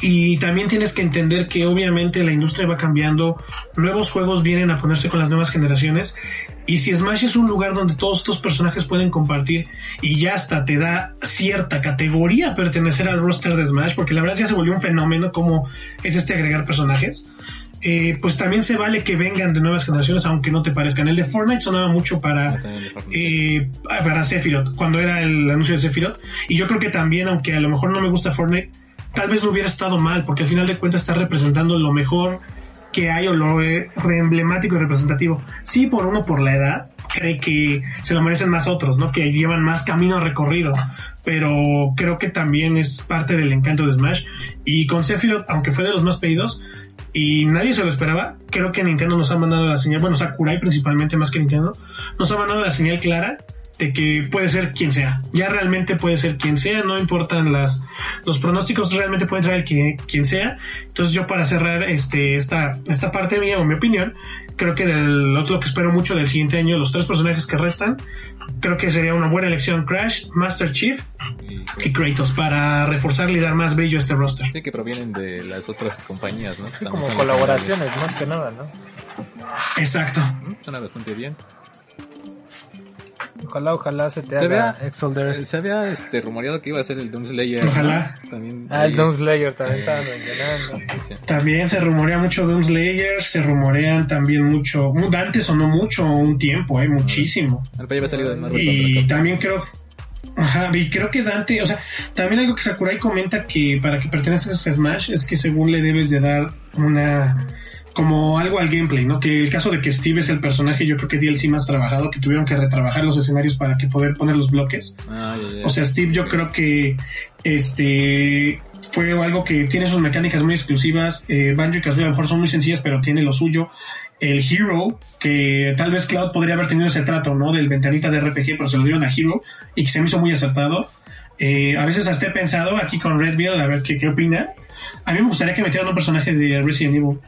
y también tienes que entender que obviamente la industria va cambiando, nuevos juegos vienen a ponerse con las nuevas generaciones y si Smash es un lugar donde todos estos personajes pueden compartir y ya hasta te da cierta categoría pertenecer al roster de Smash, porque la verdad ya se volvió un fenómeno como es este agregar personajes, eh, pues también se vale que vengan de nuevas generaciones aunque no te parezcan. El de Fortnite sonaba mucho para Ah, eh, para Sephiroth, cuando era el anuncio de Sephiroth. Y yo creo que también, aunque a lo mejor no me gusta Fortnite, tal vez no hubiera estado mal, porque al final de cuentas está representando lo mejor que hay o lo re- emblemático y representativo. Sí, por uno, por la edad, cree que se lo merecen más otros, ¿no? Que llevan más camino recorrido. Pero creo que también es parte del encanto de Smash. Y con Sephiroth, aunque fue de los más pedidos, y nadie se lo esperaba, creo que Nintendo nos ha mandado la señal, bueno, Sakurai principalmente más que Nintendo, nos ha mandado la señal clara de que puede ser quien sea. Ya realmente puede ser quien sea, no importan las los pronósticos, realmente puede traer el que, quien sea. Entonces yo para cerrar este esta esta parte mía o mi opinión, creo que del lo que espero mucho del siguiente año, los tres personajes que restan, creo que sería una buena elección Crash, Master Chief Y, Kratos para reforzarle y dar más brillo a este roster. sí que provienen de las otras compañías, ¿no? Sí, como colaboraciones, más que nada, ¿no? Exacto. Suena bastante bien. Ojalá, ojalá se te Se haga Exolder. Eh, Se había este, rumoreado que iba a ser el Doom Slayer. ¿no? Ojalá. También. Ah, el Doom Slayer también eh, estaba mencionando. También se rumorea mucho Doom Slayer, se rumorean también mucho, Dante sonó mucho un tiempo, eh, muchísimo. Ya había salido de Marvel Y también creo, ajá, y creo que Dante, o sea, también algo que Sakurai comenta que para que pertenezcas a Smash es que según le debes de dar una como algo al gameplay, ¿no? Que el caso de que Steve es el personaje, yo creo que DLC más trabajado, que tuvieron que retrabajar los escenarios para que poder poner los bloques. Ah. O sea, Steve yo creo que este fue algo que tiene sus mecánicas muy exclusivas. Eh, Banjo y Kazooie a lo mejor son muy sencillas, pero tiene lo suyo. El Hero, que tal vez Cloud podría haber tenido ese trato, ¿no? Del ventanita de RPG, pero se lo dieron a Hero y que se me hizo muy acertado. Eh, a veces hasta he pensado aquí con Red a ver qué, qué opina. A mí me gustaría que metieran un personaje de Resident Evil.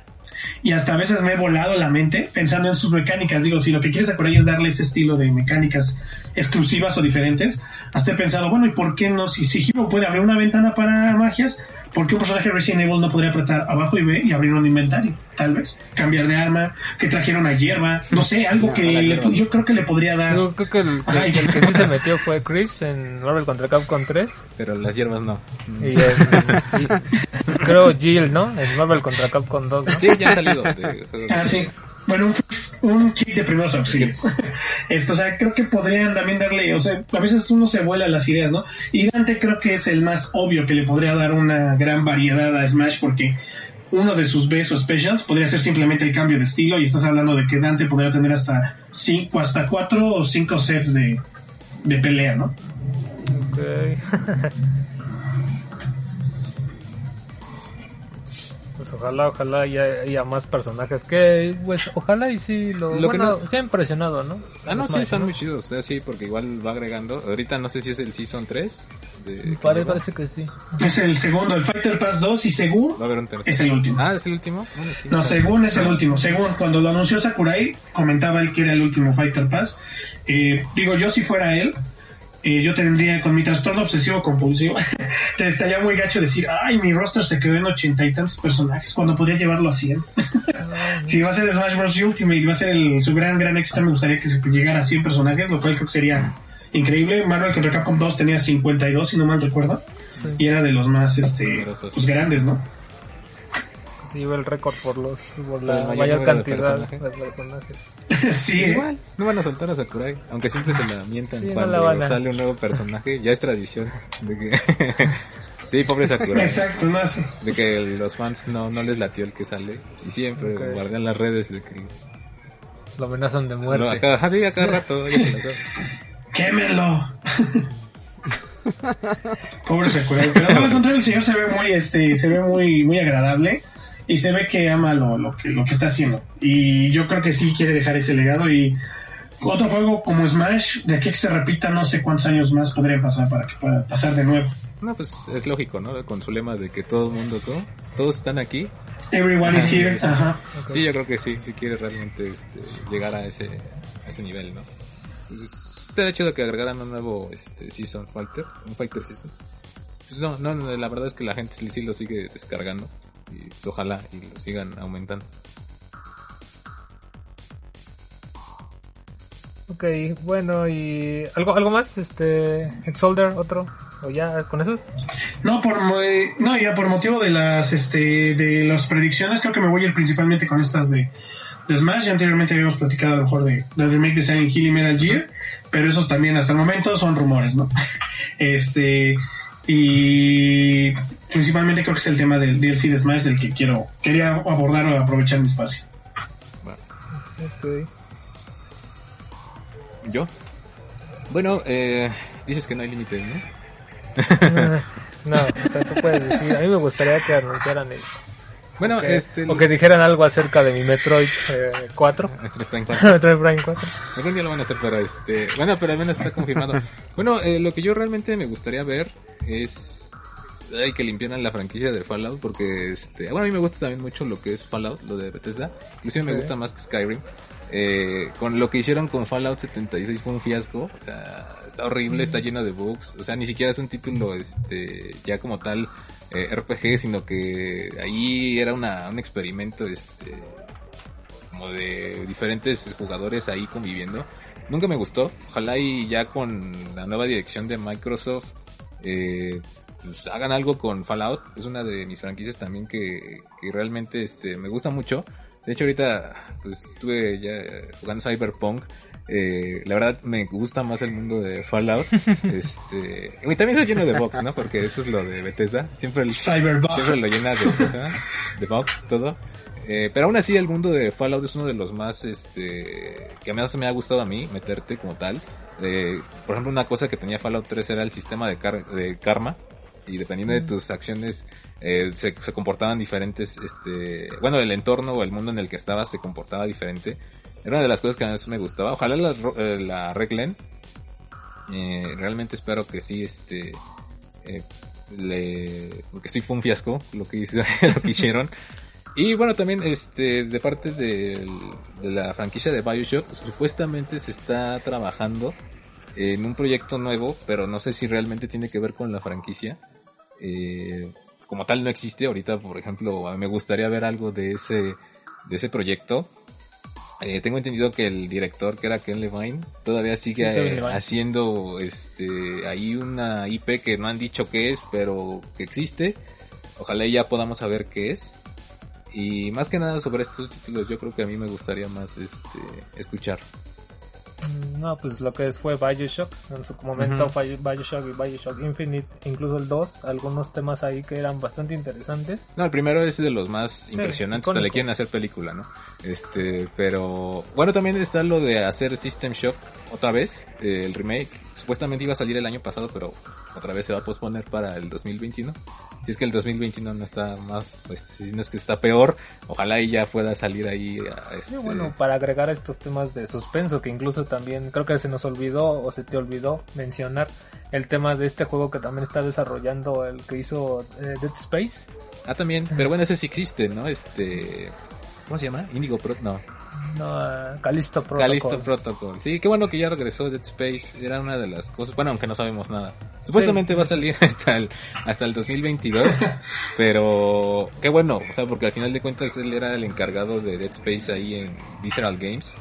Y hasta a veces me he volado la mente pensando en sus mecánicas. Digo, si lo que quieres Sakurai es darle ese estilo de mecánicas exclusivas o diferentes, hasta he pensado, bueno, ¿y por qué no? Si, si Hero puede abrir una ventana para magias, ¿por qué un personaje de Resident Evil no podría apretar abajo y B y abrir un inventario? Tal vez. Cambiar de arma, que trajeron a hierba, no sé, algo No, que le- yo creo que le podría dar. Yo creo que el, Ajá, el y- que sí se metió fue Chris en Marvel contra Capcom 3. Pero las hierbas no. Y, en- y- creo Jill, ¿no? En Marvel contra Capcom 2, ¿no? Sí, ya han salido. de. Ah, sí. Bueno, un, kit de primeros auxilios. <laughs> Esto, o sea, creo que podrían también darle, o sea, a veces uno se vuela las ideas, ¿no? Y Dante creo que es el más obvio que le podría dar una gran variedad a Smash porque uno de sus best o specials podría ser simplemente el cambio de estilo y estás hablando de que Dante podría tener hasta cinco, hasta cuatro o cinco sets de, de pelea, ¿no? Ok. <laughs> Pues ojalá, ojalá haya, haya más personajes que, pues, ojalá y sí lo, Lo que bueno, no- se ha impresionado, ¿no? Ah, no, sí, Smash, están ¿no? muy chidos. O sea, sí, porque igual va agregando. Ahorita no sé si es el Season 3. De, que Pare- parece que sí. Es el segundo, el Fighter Pass 2 y según Va a haber un tercero. es el último. Ah, es el último. Bueno, quién No, según es el último. Según cuando lo anunció Sakurai, comentaba él que era el último Fighter Pass. Eh, digo, yo si fuera él, eh, yo tendría con mi trastorno obsesivo compulsivo, <laughs> te estaría muy gacho decir, ay, mi roster se quedó en ochenta y tantos personajes cuando podría llevarlo a 100. <laughs> si va a ser Smash Bros. Ultimate y va a ser el- su gran, gran éxito, me gustaría que se llegara a 100 personajes, lo cual creo que sería increíble. Marvel contra Capcom 2 tenía 52, si no mal recuerdo, Sí, y era de los más este, pues, grandes, ¿no? Sí, lleva el récord por los, por la mayor mayor, número de cantidad personajes. de personajes. <laughs> sí, Pues eh. igual, no van a soltar a Sakurai, aunque siempre se la mientan Sí, no cuando sale un nuevo personaje, ya es tradición <laughs> de que <laughs> sí, pobre Sakurai, Exacto, no sé. de que los fans no, no les latió el que sale y siempre guardan las redes de que Lo amenazan de no, muerte. acá, ah, sí, a cada rato ya se las sabe. quémenlo. Pobre Sakurai. Pero no, al contrario, el señor se ve muy, este, se ve muy, muy agradable y se ve que ama lo, lo que, lo que está haciendo. Y yo creo que sí quiere dejar ese legado y otro juego como Smash, de aquí a que se repita, no sé cuántos años más podrían pasar para que pueda pasar de nuevo. No, pues es lógico, ¿no? Con su lema de que todo el mundo, ¿cómo? Todos están aquí. Everyone is here. sí. Ajá. Sí, yo creo que sí, si quiere realmente este, llegar a ese, a ese nivel, ¿no? Pues, estaría chido que agregaran un nuevo este, Season Fighter, un Fighter Season. Pues no, no, no, la verdad es que la gente sí lo sigue descargando y ojalá y lo sigan aumentando. Ok, bueno, y algo algo más, este, Exolder, otro, o ya con esos. No, por mo- no, ya por motivo de las este de las predicciones, creo que me voy a ir principalmente con estas de, de Smash. Ya anteriormente habíamos platicado a lo mejor de del remake de Silent Hill y Metal Gear, pero esos también hasta el momento son rumores, ¿no? <laughs> Este y principalmente creo que es el tema del DLC de Smash el que quiero, quería abordar o aprovechar mi espacio. Ok. ¿Yo? Bueno, eh, dices que no hay límites, ¿no? <laughs> no, o sea, tú puedes decir, a mí me gustaría que anunciaran esto. Bueno, Que- este... o que dijeran algo acerca de mi Metroid eh, 4. Este Prime 4. Metroid Prime 4. <laughs> Algún día lo van a hacer, pero este... Bueno, pero al menos está confirmado. <laughs> Bueno, eh, lo que yo realmente me gustaría ver es... Hay que limpiaran la franquicia de Fallout porque este... Bueno, a mí me gusta también mucho lo que es Fallout, lo de Bethesda. Inclusive me Sí. gusta más que Skyrim. Eh, con lo que hicieron con Fallout 76 fue un fiasco. O sea, está horrible, está lleno de bugs. O sea, ni siquiera es un título este ya como tal eh, RPG, sino que ahí era una, un experimento este como de diferentes jugadores ahí conviviendo. Nunca me gustó. Ojalá y ya con la nueva dirección de Microsoft eh, pues hagan algo con Fallout. Es una de mis franquicias también que, que realmente este, me gusta mucho. De hecho ahorita pues estuve ya jugando Cyberpunk. Eh, la verdad me gusta más el mundo de Fallout. <laughs> este, y también está lleno de bugs, ¿no? Porque eso es lo de Bethesda. Siempre el, siempre lo llena de, ¿cómo se de bugs, todo. Eh, pero aún así el mundo de Fallout es uno de los más, este, que más me ha gustado a mí meterte como tal. Eh, por ejemplo, una cosa que tenía Fallout 3 era el sistema de, car- de karma. Y dependiendo de tus acciones, eh, se, se comportaban diferentes, este, bueno, el entorno o el mundo en el que estabas se comportaba diferente. Era una de las cosas que a mí me gustaba. Ojalá la, eh, la arreglen. Eh, realmente espero que sí, este, eh, le, porque sí fue un fiasco lo que, hizo- <laughs> lo que hicieron. Y bueno, también este, de parte del- de la franquicia de Bioshock, supuestamente se está trabajando en un proyecto nuevo, pero no sé si realmente tiene que ver con la franquicia. Eh, como tal no existe ahorita, por ejemplo, me gustaría ver algo de ese, de ese proyecto. Eh, tengo entendido que el director, que era Ken Levine, todavía sigue Sí, Kevin eh, Levine. haciendo este ahí una IP que no han dicho qué es, pero que existe. Ojalá ya podamos saber qué es. Y más que nada sobre estos títulos, yo creo que a mí me gustaría más este escuchar. Mm, No, pues lo que es fue Bioshock, en su momento. Bio- Bioshock y Bioshock Infinite, incluso el 2, algunos temas ahí que eran bastante interesantes. No, el primero es de los más Sí, impresionantes, hasta le quieren hacer película, ¿no? Este, pero bueno, también está lo de hacer System Shock otra vez, eh, el remake. Supuestamente iba a salir el año pasado, pero otra vez se va a posponer para el 2021. Si es que el 2021 no está más, pues si no es que está peor, ojalá y ya pueda salir ahí a este, Sí, bueno, para agregar estos temas de suspenso, que incluso también creo que se nos olvidó o se te olvidó mencionar el tema de este juego que también está desarrollando el que hizo eh, Dead Space. Ah, también, pero bueno, ese sí existe, ¿no? Este, ¿cómo se llama? Indigo Pro, no. No, Callisto Protocol. Callisto Protocol. Sí, qué bueno que ya regresó Dead Space. Era una de las cosas. Bueno, aunque no sabemos nada. Supuestamente Sí. va a salir <laughs> hasta el, hasta el 2022. <laughs> pero qué bueno. O sea, porque al final de cuentas él era el encargado de Dead Space ahí en Visceral Games.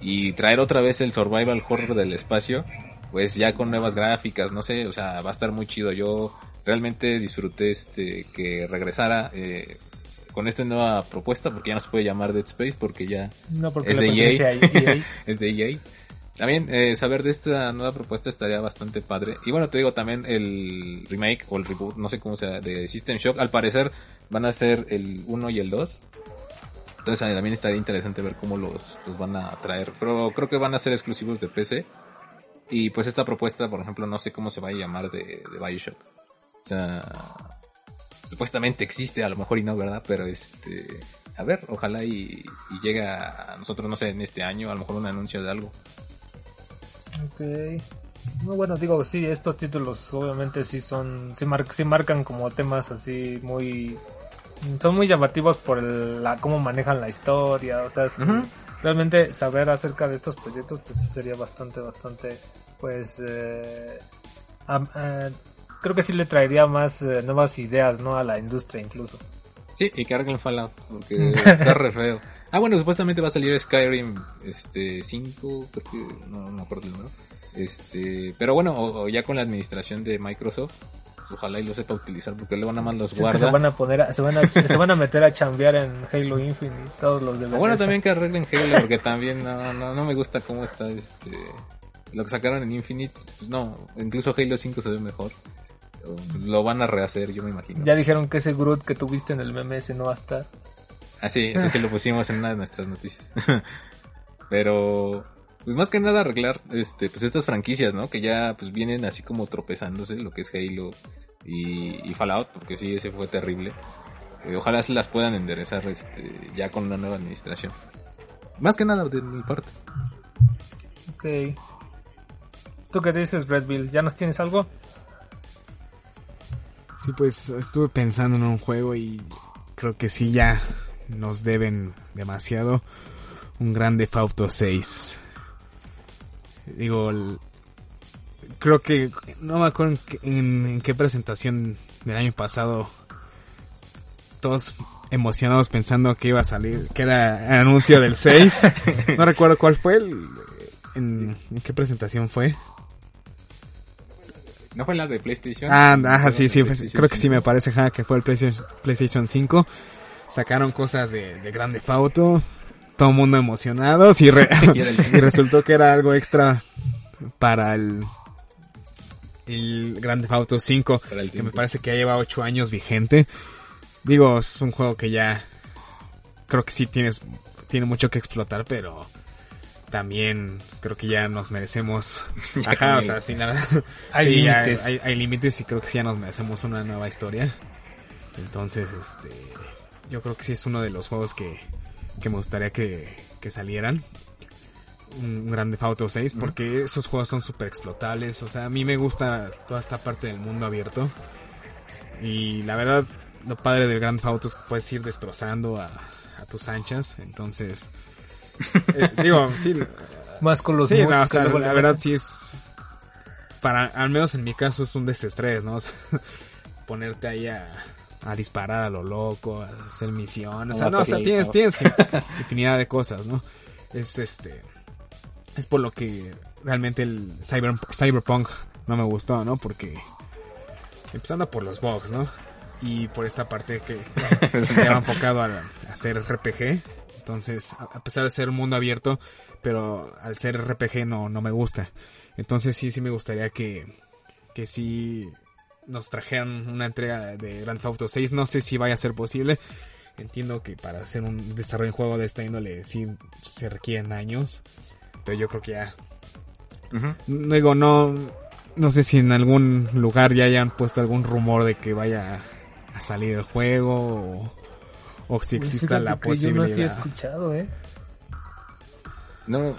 Y traer otra vez el survival horror del espacio. Pues ya con nuevas gráficas, no sé. O sea, va a estar muy chido. Yo realmente disfruté este que regresara. Eh, con esta nueva propuesta, porque ya no se puede llamar Dead Space, porque ya No, porque es de EA. <laughs> EA. es de EA. También eh, saber de esta nueva propuesta estaría bastante padre. Y bueno, te digo también el remake o el reboot, no sé cómo sea, de System Shock. Al parecer van a ser el 1 y el 2. Entonces eh, también estaría interesante ver cómo los, los van a traer. Pero creo que van a ser exclusivos de PC. Y pues esta propuesta, por ejemplo, no sé cómo se va a llamar de, de Bioshock. O sea, supuestamente existe, a lo mejor y no, ¿verdad? Pero este, a ver, ojalá y, y llega a nosotros, no sé, en este año, a lo mejor un anuncio de algo. Ok. No, bueno, digo, sí, estos títulos obviamente sí son, sí, mar- sí marcan como temas así muy, son muy llamativos por el- la, cómo manejan la historia, o sea, sí, realmente saber acerca de estos proyectos pues sería bastante, bastante, pues, eh, eh, creo que sí le traería más eh, nuevas ideas, ¿no? A la industria incluso. Sí, y que arreglen Fallout, porque está re feo. Ah, bueno, supuestamente va a salir Skyrim este 5, creo que no, no me acuerdo el número. Este, pero bueno, o, o ya con la administración de Microsoft, ojalá y lo sepa utilizar porque luego nada más los Si es que guarda. se van a poner, a- se van a, <laughs> se van a meter a chambear en Halo Infinite, todos los de bueno, también que arreglen Halo porque también no, no, no me gusta cómo está este lo que sacaron en Infinite, pues no, incluso Halo 5 se ve mejor. Lo van a rehacer, yo me imagino. Ya dijeron que ese Groot que tuviste en el meme ese no va a estar. Ah, sí, eso sí lo pusimos en una de nuestras noticias. <laughs> Pero, pues más que nada arreglar, este, pues estas franquicias, ¿no? Que ya, pues vienen así como tropezándose, lo que es Halo y, y Fallout, porque sí, ese fue terrible. Eh, ojalá se las puedan enderezar, este, ya con una nueva administración. Más que nada de mi parte. Ok. ¿Tú qué dices, Redville? ¿Ya nos tienes algo? Sí, pues estuve pensando en un juego y creo que sí ya nos deben demasiado un grande Auto 6. Digo, el- creo que no me acuerdo en qué, en- en qué presentación del año pasado todos emocionados pensando que iba a salir, que era el anuncio del 6. <laughs> No recuerdo cuál fue el, en, en qué presentación fue. ¿No fue la de PlayStation? Ah, ¿No ajá, fue sí, sí, pues, PlayStation creo que sí 5? me parece ajá, que fue el PlayStation, PlayStation 5. Sacaron cosas de, de Grande Auto, todo el mundo emocionado <laughs> y, re- <laughs> Y resultó que era algo extra para el, el Grande Auto 5, Para el que me parece que ya lleva 8 años vigente. Digo, es un juego que ya creo que sí tienes, tiene mucho que explotar, pero también creo que ya nos merecemos. <laughs> Ajá, o sea, sí, verdad. <laughs> Hay sí, ya límites. hay, hay límites y creo que sí ya nos merecemos una nueva historia. Entonces, este, yo creo que sí es uno de los juegos que, que me gustaría que, que salieran. Un Grande Auto 6, porque esos juegos son súper explotables. O sea, a mí me gusta toda esta parte del mundo abierto. Y la verdad, lo padre del Grand Theft Auto es que puedes ir destrozando a, a tus anchas. Entonces, eh, digo, sí, Más con los sí, mods no, o que sea, luego la verdad sí es para al menos en mi caso es un desestrés, ¿no? <laughs> O sea, ponerte ahí a, a disparar a lo loco, a hacer misiones, o sea, no, o sea, tienes tienes infinidad de cosas, ¿no? Es este es por lo que realmente el cyber, Cyberpunk no me gustó, ¿no? Porque empezando por los bugs, ¿no? Y por esta parte que <laughs> que va enfocado a, a hacer RPG. Entonces, a, pesar de ser un mundo abierto, pero al ser RPG no, no me gusta. Entonces sí, sí me gustaría que, que sí nos trajeran una entrega de Grand Theft Auto 6. No sé si vaya a ser posible. Entiendo que para hacer un desarrollo de juego de esta índole sí se requieren años. Pero yo creo que ya Ujú. Digo, no, no sé si en algún lugar ya hayan puesto algún rumor de que vaya a salir el juego o, o si exista la que Yo no he posibilidad. escuchado, ¿eh? No,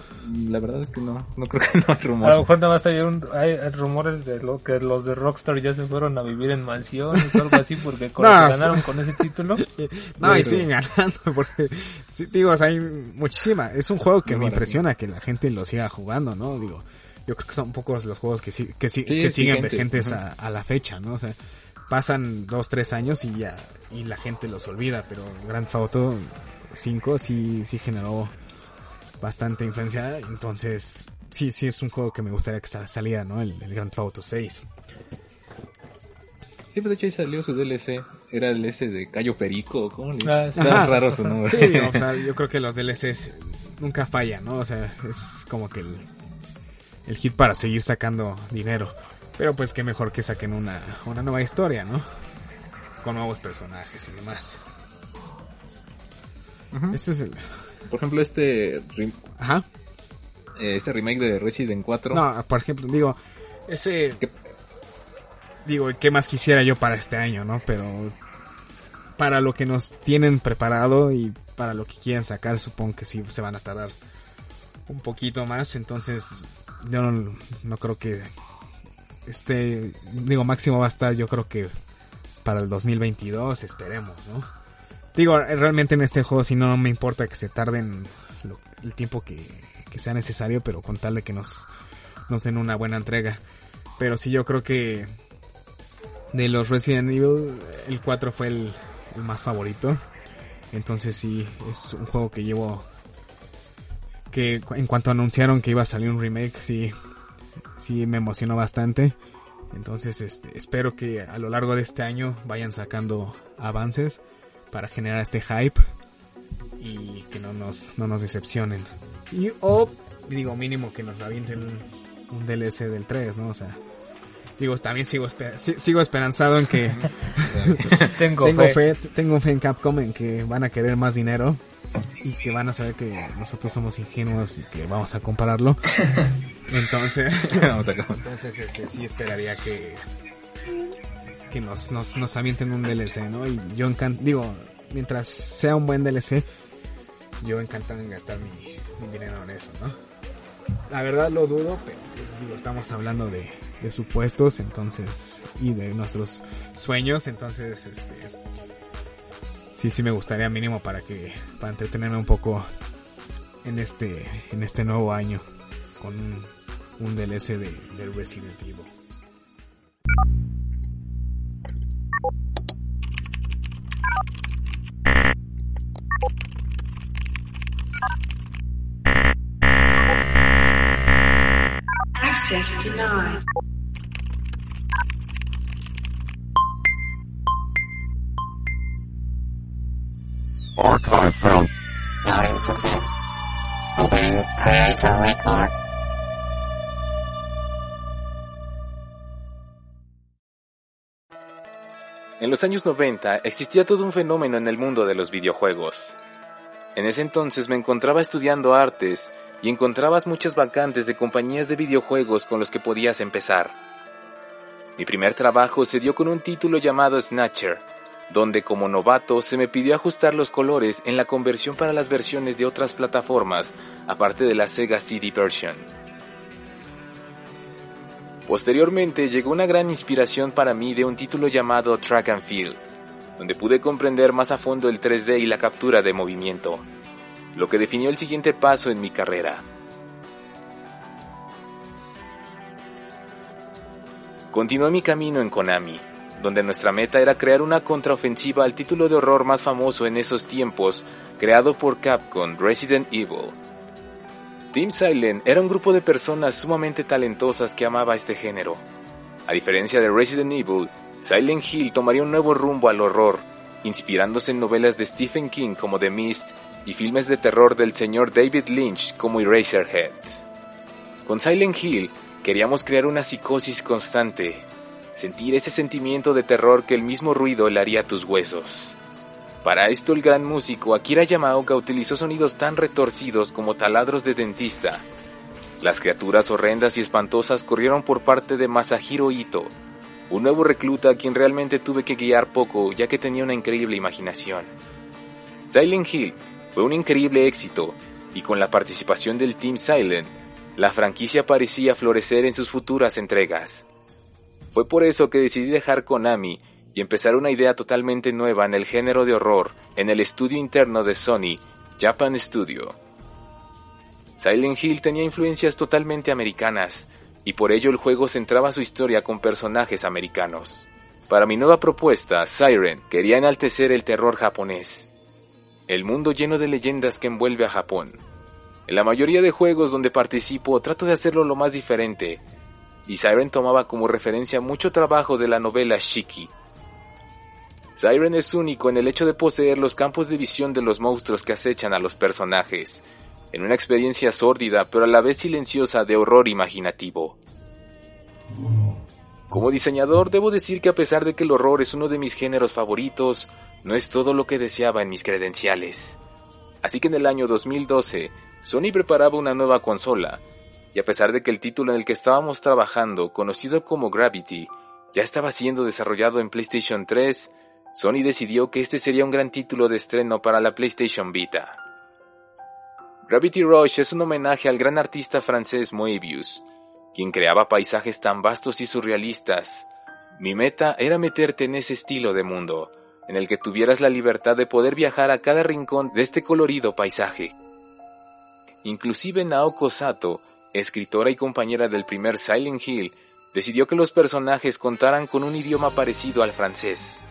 la verdad es que no. No creo que no hay A lo mejor nada más hay, un, hay rumores de lo que los de Rockstar ya se fueron a vivir en mansiones o algo así porque <laughs> con No, sí. ganaron con ese título. <laughs> No, y Pero- siguen ganando porque, sí, digo, o sea, hay muchísima. Es un juego que Muy me impresiona que la gente lo siga jugando, ¿no? Digo, yo creo que son pocos los juegos que, sí, que, sí, Sí, que siguen vigente. vigentes a, a la fecha, ¿no? O sea, pasan dos, tres años y ya, y la gente los olvida, pero Grand Theft Auto 5 sí, sí generó bastante influencia, entonces sí, sí es un juego que me gustaría que sal- saliera, ¿no? El, el Grand Theft Auto 6. Sí, pues de hecho ahí salió su DLC. Era el S de Cayo Perico. ¿Cómo le Ah, sí. Está raro su <laughs> nombre. Sí, o sea, yo creo que los DLCs nunca fallan, ¿no? O sea, es como que el, el hit para seguir sacando dinero. Pero pues qué mejor que saquen una, una nueva historia, ¿no? Con nuevos personajes y demás. Ujú. Este es el... Por ejemplo, este, Ajá. eh, este remake de Resident 4. No, por ejemplo, digo, ese... ¿Qué? Digo, ¿qué más quisiera yo para este año, no? Pero para lo que nos tienen preparado y para lo que quieren sacar, supongo que sí se van a tardar un poquito más. Entonces, yo no, no creo que este, digo, máximo va a estar, yo creo que para el 2022, esperemos, ¿no? Digo, realmente en este juego, si no, no me importa que se tarden el tiempo que, sea necesario, pero con tal de que nos, nos den una buena entrega. Pero sí, yo creo que de los Resident Evil, el 4 fue el, el más favorito. Entonces sí, es un juego que llevo... Que en cuanto anunciaron que iba a salir un remake, sí, sí me emocionó bastante. Entonces este, espero que a lo largo de este año vayan sacando avances para generar este hype y que no nos, no nos decepcionen. Y o digo mínimo que nos avienten un, un DLC del 3, ¿no? O sea, Digo, también sigo, esper- sigo esperanzado en que <laughs> Tengo, <laughs> tengo fe. fe, tengo fe en Capcom en que van a querer más dinero y que van a saber que nosotros somos ingenuos y que vamos a compararlo. <laughs> Entonces, <laughs> Vamos a entonces este sí esperaría que que nos, nos, nos avienten un DLC, ¿no? Y yo encan digo, mientras sea un buen DLC, yo encantado en gastar mi, mi dinero en eso, ¿no? La verdad lo dudo, pero pues, digo, estamos hablando de, de supuestos, entonces, y de nuestros sueños, entonces, este, sí, sí me gustaría mínimo para que, para entretenerme un poco en este, en este nuevo año con un, un DLC de, de Resident Evil. Access denied. Archive creator record. En los años 90 existía todo un fenómeno en el mundo de los videojuegos. En ese entonces me encontraba estudiando artes y encontrabas muchas vacantes de compañías de videojuegos con los que podías empezar. Mi primer trabajo se dio con un título llamado Snatcher, donde como novato se me pidió ajustar los colores en la conversión para las versiones de otras plataformas, aparte de la Sega CD version. Posteriormente llegó una gran inspiración para mí de un título llamado Track and Field, donde pude comprender más a fondo el 3D y la captura de movimiento, lo que definió el siguiente paso en mi carrera. Continué mi camino en Konami, donde nuestra meta era crear una contraofensiva al título de horror más famoso en esos tiempos, creado por Capcom, Resident Evil. Team Silent era un grupo de personas sumamente talentosas que amaba este género. A diferencia de Resident Evil, Silent Hill tomaría un nuevo rumbo al horror, inspirándose en novelas de Stephen King como The Mist y filmes de terror del señor David Lynch como Eraserhead. Con Silent Hill queríamos crear una psicosis constante, sentir ese sentimiento de terror que el mismo ruido le haría a tus huesos. Para esto el gran músico Akira Yamaoka utilizó sonidos tan retorcidos como taladros de dentista. Las criaturas horrendas y espantosas corrieron por parte de Masahiro Ito, un nuevo recluta a quien realmente tuve que guiar poco ya que tenía una increíble imaginación. Silent Hill fue un increíble éxito y con la participación del Team Silent, la franquicia parecía florecer en sus futuras entregas. Fue por eso que decidí dejar Konami y empezar una idea totalmente nueva en el género de horror en el estudio interno de Sony, Japan Studio. Silent Hill tenía influencias totalmente americanas, y por ello el juego centraba su historia con personajes americanos. Para mi nueva propuesta, Siren quería enaltecer el terror japonés, el mundo lleno de leyendas que envuelve a Japón. En la mayoría de juegos donde participo trato de hacerlo lo más diferente, y Siren tomaba como referencia mucho trabajo de la novela Shiki. Siren es único en el hecho de poseer los campos de visión de los monstruos que acechan a los personajes, en una experiencia sórdida pero a la vez silenciosa de horror imaginativo. Como diseñador debo decir que a pesar de que el horror es uno de mis géneros favoritos, no es todo lo que deseaba en mis credenciales. Así que en el año 2012, Sony preparaba una nueva consola, y a pesar de que el título en el que estábamos trabajando, conocido como Gravity, ya estaba siendo desarrollado en PlayStation 3, Sony decidió que este sería un gran título de estreno para la PlayStation Vita. Gravity Rush es un homenaje al gran artista francés Moebius, quien creaba paisajes tan vastos y surrealistas. Mi meta era meterte en ese estilo de mundo, en el que tuvieras la libertad de poder viajar a cada rincón de este colorido paisaje. Inclusive Naoko Sato, escritora y compañera del primer Silent Hill, decidió que los personajes contaran con un idioma parecido al francés.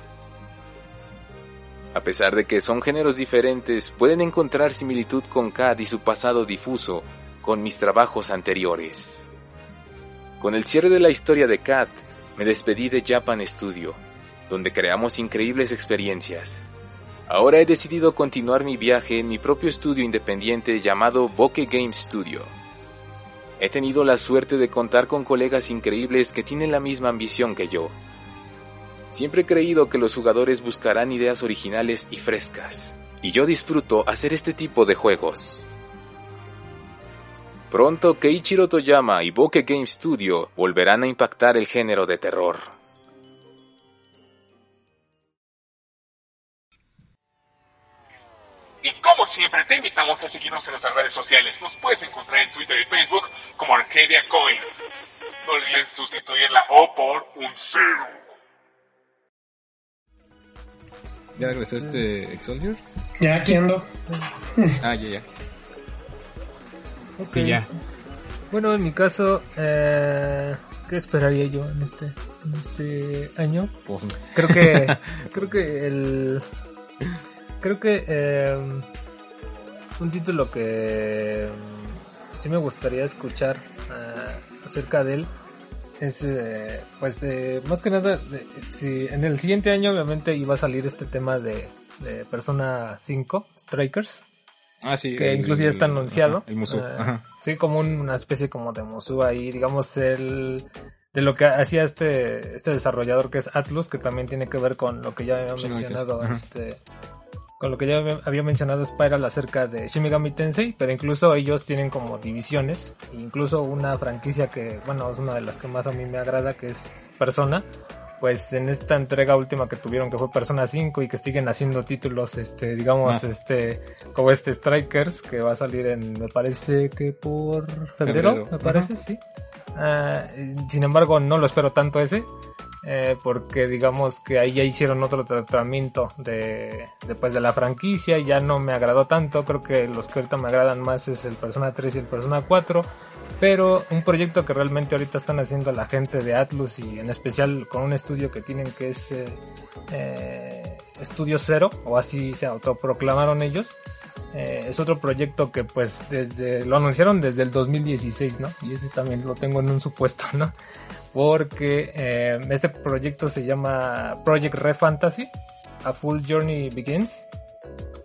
A pesar de que son géneros diferentes, pueden encontrar similitud con Cad y su pasado difuso con mis trabajos anteriores. Con el cierre de la historia de Cat, me despedí de Japan Studio, donde creamos increíbles experiencias. Ahora he decidido continuar mi viaje en mi propio estudio independiente llamado Bokeh Game Studio. He tenido la suerte de contar con colegas increíbles que tienen la misma ambición que yo. Siempre he creído que los jugadores buscarán ideas originales y frescas, y yo disfruto hacer este tipo de juegos. Pronto Keiichiro Toyama y Bokeh Game Studio volverán a impactar el género de terror. Y como siempre, te invitamos a seguirnos en nuestras redes sociales. Nos puedes encontrar en Twitter y Facebook como Arcadia Coin. No olvides sustituir la O por un cero. ¿Ya regresó este Exoldier? Ya aquí ando. Ah, ya, ya. Ok. Sí, ya. Bueno, en mi caso, eh, ¿qué esperaría yo en este, en este año? Pues, Creo que, <laughs> creo que el, creo que eh, un título que mm, sí me gustaría escuchar eh, acerca de él es, eh, pues, de, más que nada, de- si en el siguiente año obviamente iba a salir este tema de, de Persona 5, Strikers. ah, sí. que el- incluso ya está el- anunciado. ajá, el Musou. Eh. Sí, como un- una especie como de Musou ahí, digamos, el de lo que hacía este, este desarrollador que es Atlus, que también tiene que ver con lo que ya había mencionado, ajá. Con lo que ya había- mencionado Spiral acerca de Shin Megami Tensei, pero incluso ellos tienen como divisiones, incluso una franquicia que, bueno, es una de las que más a mí me agrada, que es Persona, pues en esta entrega última que tuvieron que fue Persona 5 y que siguen haciendo títulos este digamos Más. este como este Strikers que va a salir en me parece que por febrero, Febrero, me parece sí. Ah, sin embargo no lo espero tanto ese eh, porque digamos que ahí ya hicieron otro tratamiento de, después de la franquicia y ya no me agradó tanto creo que los que ahorita me agradan más es el Persona 3 y el Persona 4 pero un proyecto que realmente ahorita están haciendo la gente de Atlus y en especial con un estudio que tienen que es eh, eh, Estudio Cero o así se autoproclamaron ellos Eh, es otro proyecto que pues desde lo anunciaron desde el 2016 no y ese también lo tengo en un supuesto no porque eh, este proyecto se llama Project Re Fantasy A Full Journey Begins.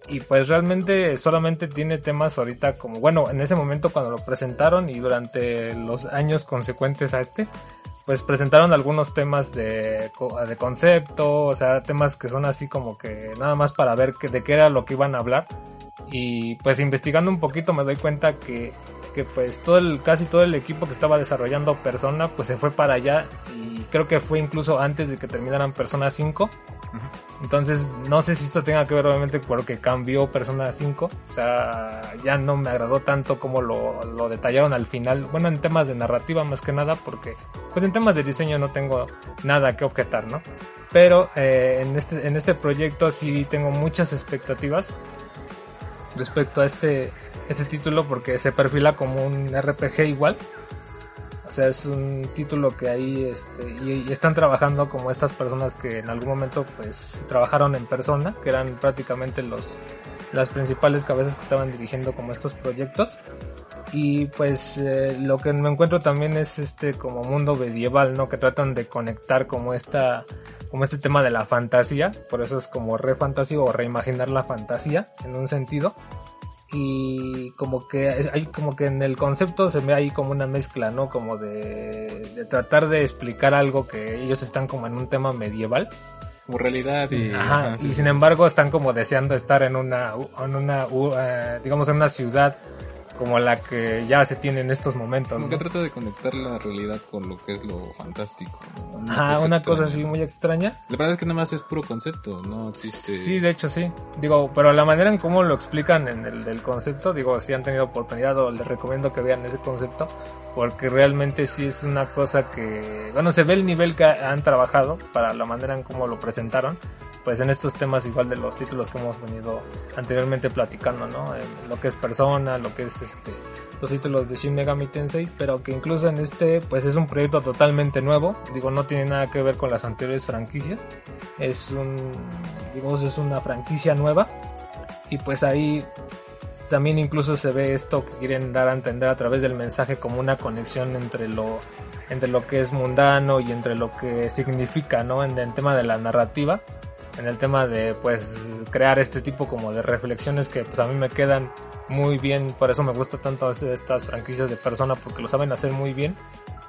Y pues realmente solamente tiene temas ahorita como, bueno, en ese momento cuando lo presentaron y durante los años consecuentes a este, pues presentaron algunos temas de, de concepto, o sea, temas que son así como que nada más para ver que, de qué era lo que iban a hablar. Y pues investigando un poquito me doy cuenta que, que pues todo el, casi todo el equipo que estaba desarrollando Persona pues se fue para allá y creo que fue incluso antes de que terminaran Persona 5. Entonces, no sé si esto tenga que ver obviamente porque cambió Persona 5. O sea, ya no me agradó tanto como lo, lo detallaron al final. Bueno, en temas de narrativa más que nada, porque pues en temas de diseño no tengo nada que objetar, ¿no? Pero eh, en, este, en este proyecto sí tengo muchas expectativas respecto a este, este título porque se perfila como un RPG igual. O sea, es un título que ahí este, y, y están trabajando como estas personas que en algún momento pues trabajaron en persona, que eran prácticamente los las principales cabezas que estaban dirigiendo como estos proyectos. Y pues eh, lo que me encuentro también es este como mundo medieval, ¿no? Que tratan de conectar como esta como este tema de la fantasía, por eso es como re fantasía o reimaginar la fantasía en un sentido y como que hay como que en el concepto se ve ahí como una mezcla, ¿no? Como de, de tratar de explicar algo que ellos están como en un tema medieval. Como realidad y... Ajá, sí, y sí. sin embargo están como deseando estar en una, en una, u- eh, digamos en una ciudad como la que ya se tiene en estos momentos. Como ¿no? que trata de conectar la realidad con lo que es lo fantástico. ¿no? Una cosa extraña. así muy extraña. La verdad es que nada más es puro concepto, no existe... Sí, de hecho sí. Digo, pero la manera en cómo lo explican en el del concepto, digo, si han tenido oportunidad o les recomiendo que vean ese concepto, porque realmente sí es una cosa que, bueno, se ve el nivel que han trabajado para la manera en cómo lo presentaron, pues en estos temas igual de los títulos que hemos venido anteriormente platicando, ¿no? Lo que es persona, lo que es este los títulos de Shin Megami Tensei, pero que incluso en este pues es un proyecto totalmente nuevo, digo, no tiene nada que ver con las anteriores franquicias. Es un digamos es una franquicia nueva y pues ahí también incluso se ve esto que quieren dar a entender a través del mensaje como una conexión entre lo entre lo que es mundano y entre lo que significa, ¿no? En el tema de la narrativa. En el tema de pues crear este tipo como de reflexiones que pues a mí me quedan muy bien, por eso me gusta tanto hacer estas franquicias de persona porque lo saben hacer muy bien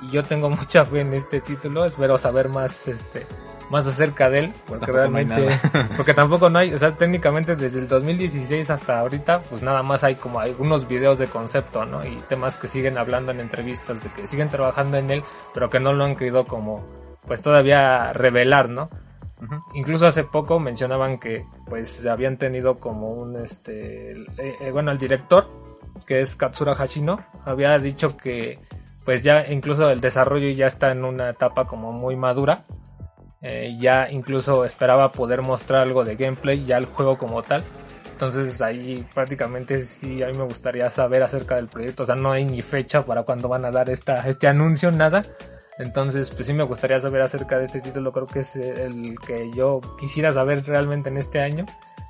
y yo tengo <laughs> mucha fe en este título, espero saber más este más acerca de él, porque Tampoco no realmente, nada. <laughs> porque tampoco no hay, o sea, técnicamente desde el 2016 hasta ahorita, pues nada más hay como algunos videos de concepto, ¿no? Y temas que siguen hablando en entrevistas, de que siguen trabajando en él, pero que no lo han querido como, pues todavía revelar, ¿no? Incluso hace poco mencionaban que pues habían tenido como un este eh, eh, bueno el director que es Katsura Hashino había dicho que pues ya incluso el desarrollo ya está en una etapa como muy madura eh, ya incluso esperaba poder mostrar algo de gameplay ya el juego como tal. Entonces ahí prácticamente sí a mí me gustaría saber acerca del proyecto. O sea no hay ni fecha para cuándo van a dar esta este anuncio nada entonces, pues sí me gustaría saber acerca de este título, creo que es el que yo quisiera saber realmente en este año,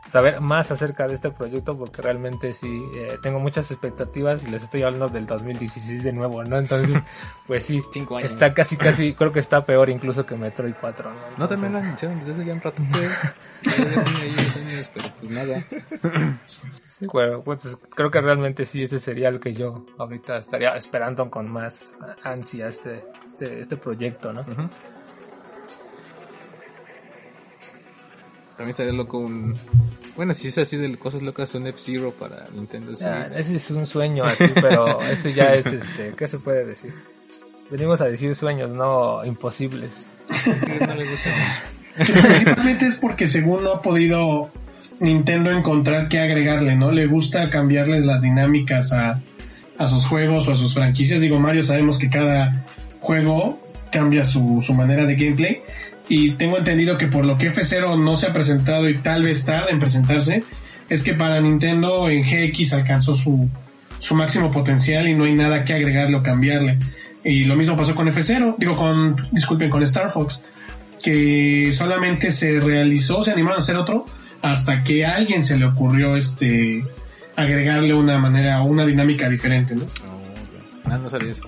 saber más acerca de este proyecto, porque realmente sí eh, tengo muchas expectativas y les estoy hablando del 2016 de nuevo, ¿no? Entonces, <laughs> pues sí, Cinco años. está casi, casi, creo que está peor incluso que Metroid 4, ¿no? No, Entonces, también lo anunciaron desde hace ya un rato. <laughs> Pero pues nada. Sí, bueno, pues creo que realmente sí, ese sería el que yo ahorita estaría esperando con más ansia este, este, este proyecto, ¿no? También estaría loco un... Bueno, si es así de cosas locas, un F-Zero para Nintendo Switch. Ya, ese es un sueño así, pero <laughs> ese ya es este, ¿qué se puede decir? Venimos a decir sueños, no imposibles. no le gusta. <laughs> Principalmente es porque según no ha podido Nintendo encontrar qué agregarle, ¿no? Le gusta cambiarles las dinámicas a, a sus juegos o a sus franquicias. Digo, Mario sabemos que cada juego cambia su, su manera de gameplay. Y tengo entendido que por lo que F0 no se ha presentado y tal vez tarde en presentarse, es que para Nintendo en GX alcanzó su, su máximo potencial y no hay nada que agregarle o cambiarle. Y lo mismo pasó con F0, digo con, disculpen, con Star Fox que solamente se realizó, se animaron a hacer otro, hasta que a alguien se le ocurrió este agregarle una manera, una dinámica diferente, ¿no? No, no, no sabía eso.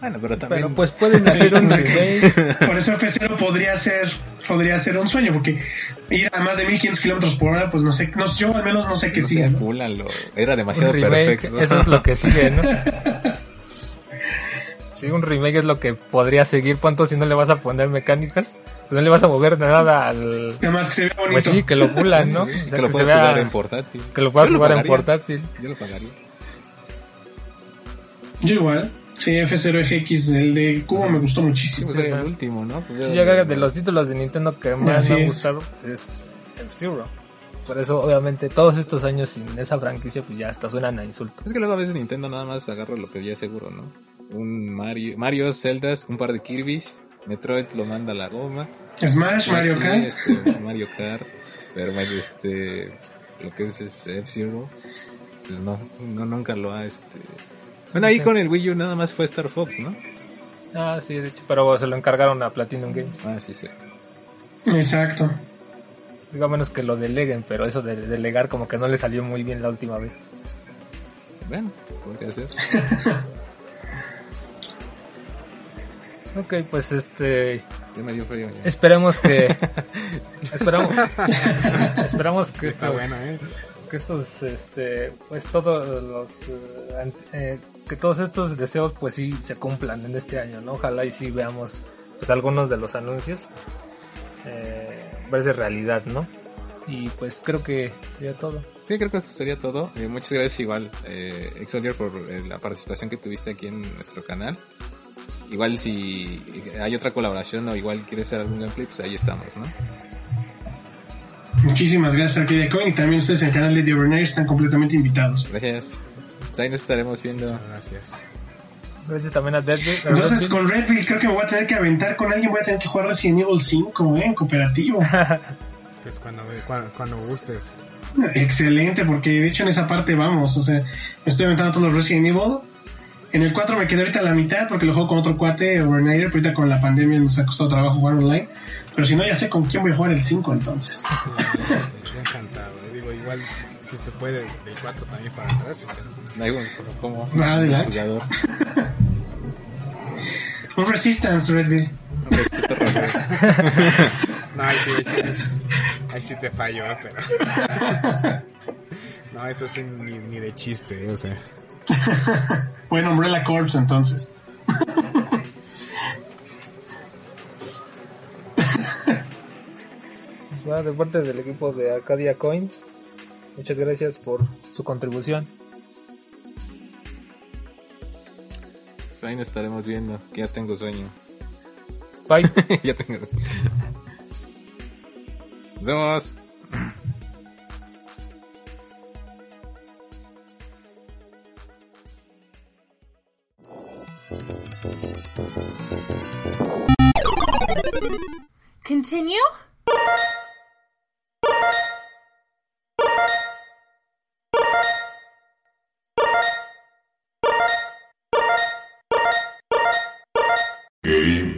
Bueno, pero también... Pero pues pueden hacer un <laughs> remake. Por eso F0 podría ser, podría ser un sueño, porque ir a más de 1500 kilómetros por hora, pues no sé, no, yo al menos no sé qué no sigue. ¿no? Era un demasiado remake, perfecto. eso es lo que sigue, ¿no? <laughs> Sí, un remake es lo que podría seguir, punto si no le vas a poner mecánicas, si no le vas a mover nada al... Además que se ve bonito. Pues sí, que lo pulan, ¿no? Sí, <laughs> O sea, que lo vea- jugar en portátil. Que lo puedas jugar en portátil. Yo lo pagaría. Yo igual. Sí, F0GX, el de Cubo me gustó Sí, muchísimo. pues sí, era el sí. último, ¿no? Pues Si era- llega de los títulos de Nintendo que más Así me es. gustado, pues es F-Zero. Por eso, obviamente, todos estos años sin esa franquicia, pues ya hasta suenan a insulto. Es que luego a veces Nintendo nada más agarra lo que ya es seguro, ¿no? Un Mario, Mario, Zeldas, un par de Kirby's, Metroid lo manda a la goma. Smash, Mario Sí, Kart. este, <laughs> Mario Kart, pero este, lo que es este F-Zero, pues no, no, nunca lo ha, este... Bueno, ahí Sí. con el Wii U nada más fue Star Fox, ¿no? Ah, sí, de hecho, pero se lo encargaron a Platinum Games. Ah, sí, sí. Exacto. Digo, a menos que lo deleguen, pero eso de delegar como que no le salió muy bien la última vez. Bueno, podría ser. <laughs> Ok, pues este... Ya me dio frío. ya. Esperemos que... <laughs> esperamos... <laughs> esperamos que Está estos... bueno, ¿eh? Que estos, este, pues todos los, eh, eh, que todos estos deseos pues sí se cumplan en este año, ¿no? Ojalá y sí veamos pues algunos de los anuncios, eh, verse realidad, ¿no? Y pues creo que sería todo. Sí, creo que esto sería todo. Eh, muchas gracias igual, eh, Exolier, por eh, la participación que tuviste aquí en nuestro canal. Igual si hay otra colaboración o igual quieres hacer algún gameplay, pues ahí estamos, ¿no? Muchísimas gracias Arcadia Coin y también ustedes en el canal de The Overnight están completamente invitados. Gracias. Pues ahí nos estaremos viendo. Gracias. Gracias también a Deadly. a Entonces Deadly. con Redfield creo que me voy a tener que aventar con alguien, voy a tener que jugar Resident Evil 5 ¿eh? en cooperativo. <laughs> Pues cuando, cuando, cuando gustes. Excelente, porque de hecho en esa parte vamos, o sea, me estoy aventando todos los Resident Evil. En el 4 me quedé ahorita a la mitad porque lo juego con otro cuate, Overnighter, pero ahorita con la pandemia nos ha costado trabajo jugar online. Pero si no, ya sé con quién voy a jugar el 5 entonces. <laughs> Yo encantado. eh. Digo, igual si se puede del 4 también para atrás. o sea, pues, Da igual, como Adelante. Un Resistance. Este terror, güey. No, ahí sí, ahí sí, ahí sí, ahí sí te fallo, ¿eh? pero. <laughs> No, eso sí ni, ni de chiste, o sea. <laughs> Bueno, Umbrella Corps entonces. Va de parte del equipo de Acadia Coin. Muchas gracias por su contribución. Ahí nos estaremos viendo, que ya tengo sueño. Bye. <laughs> ya tengo. Nos vemos. Continue? Game over.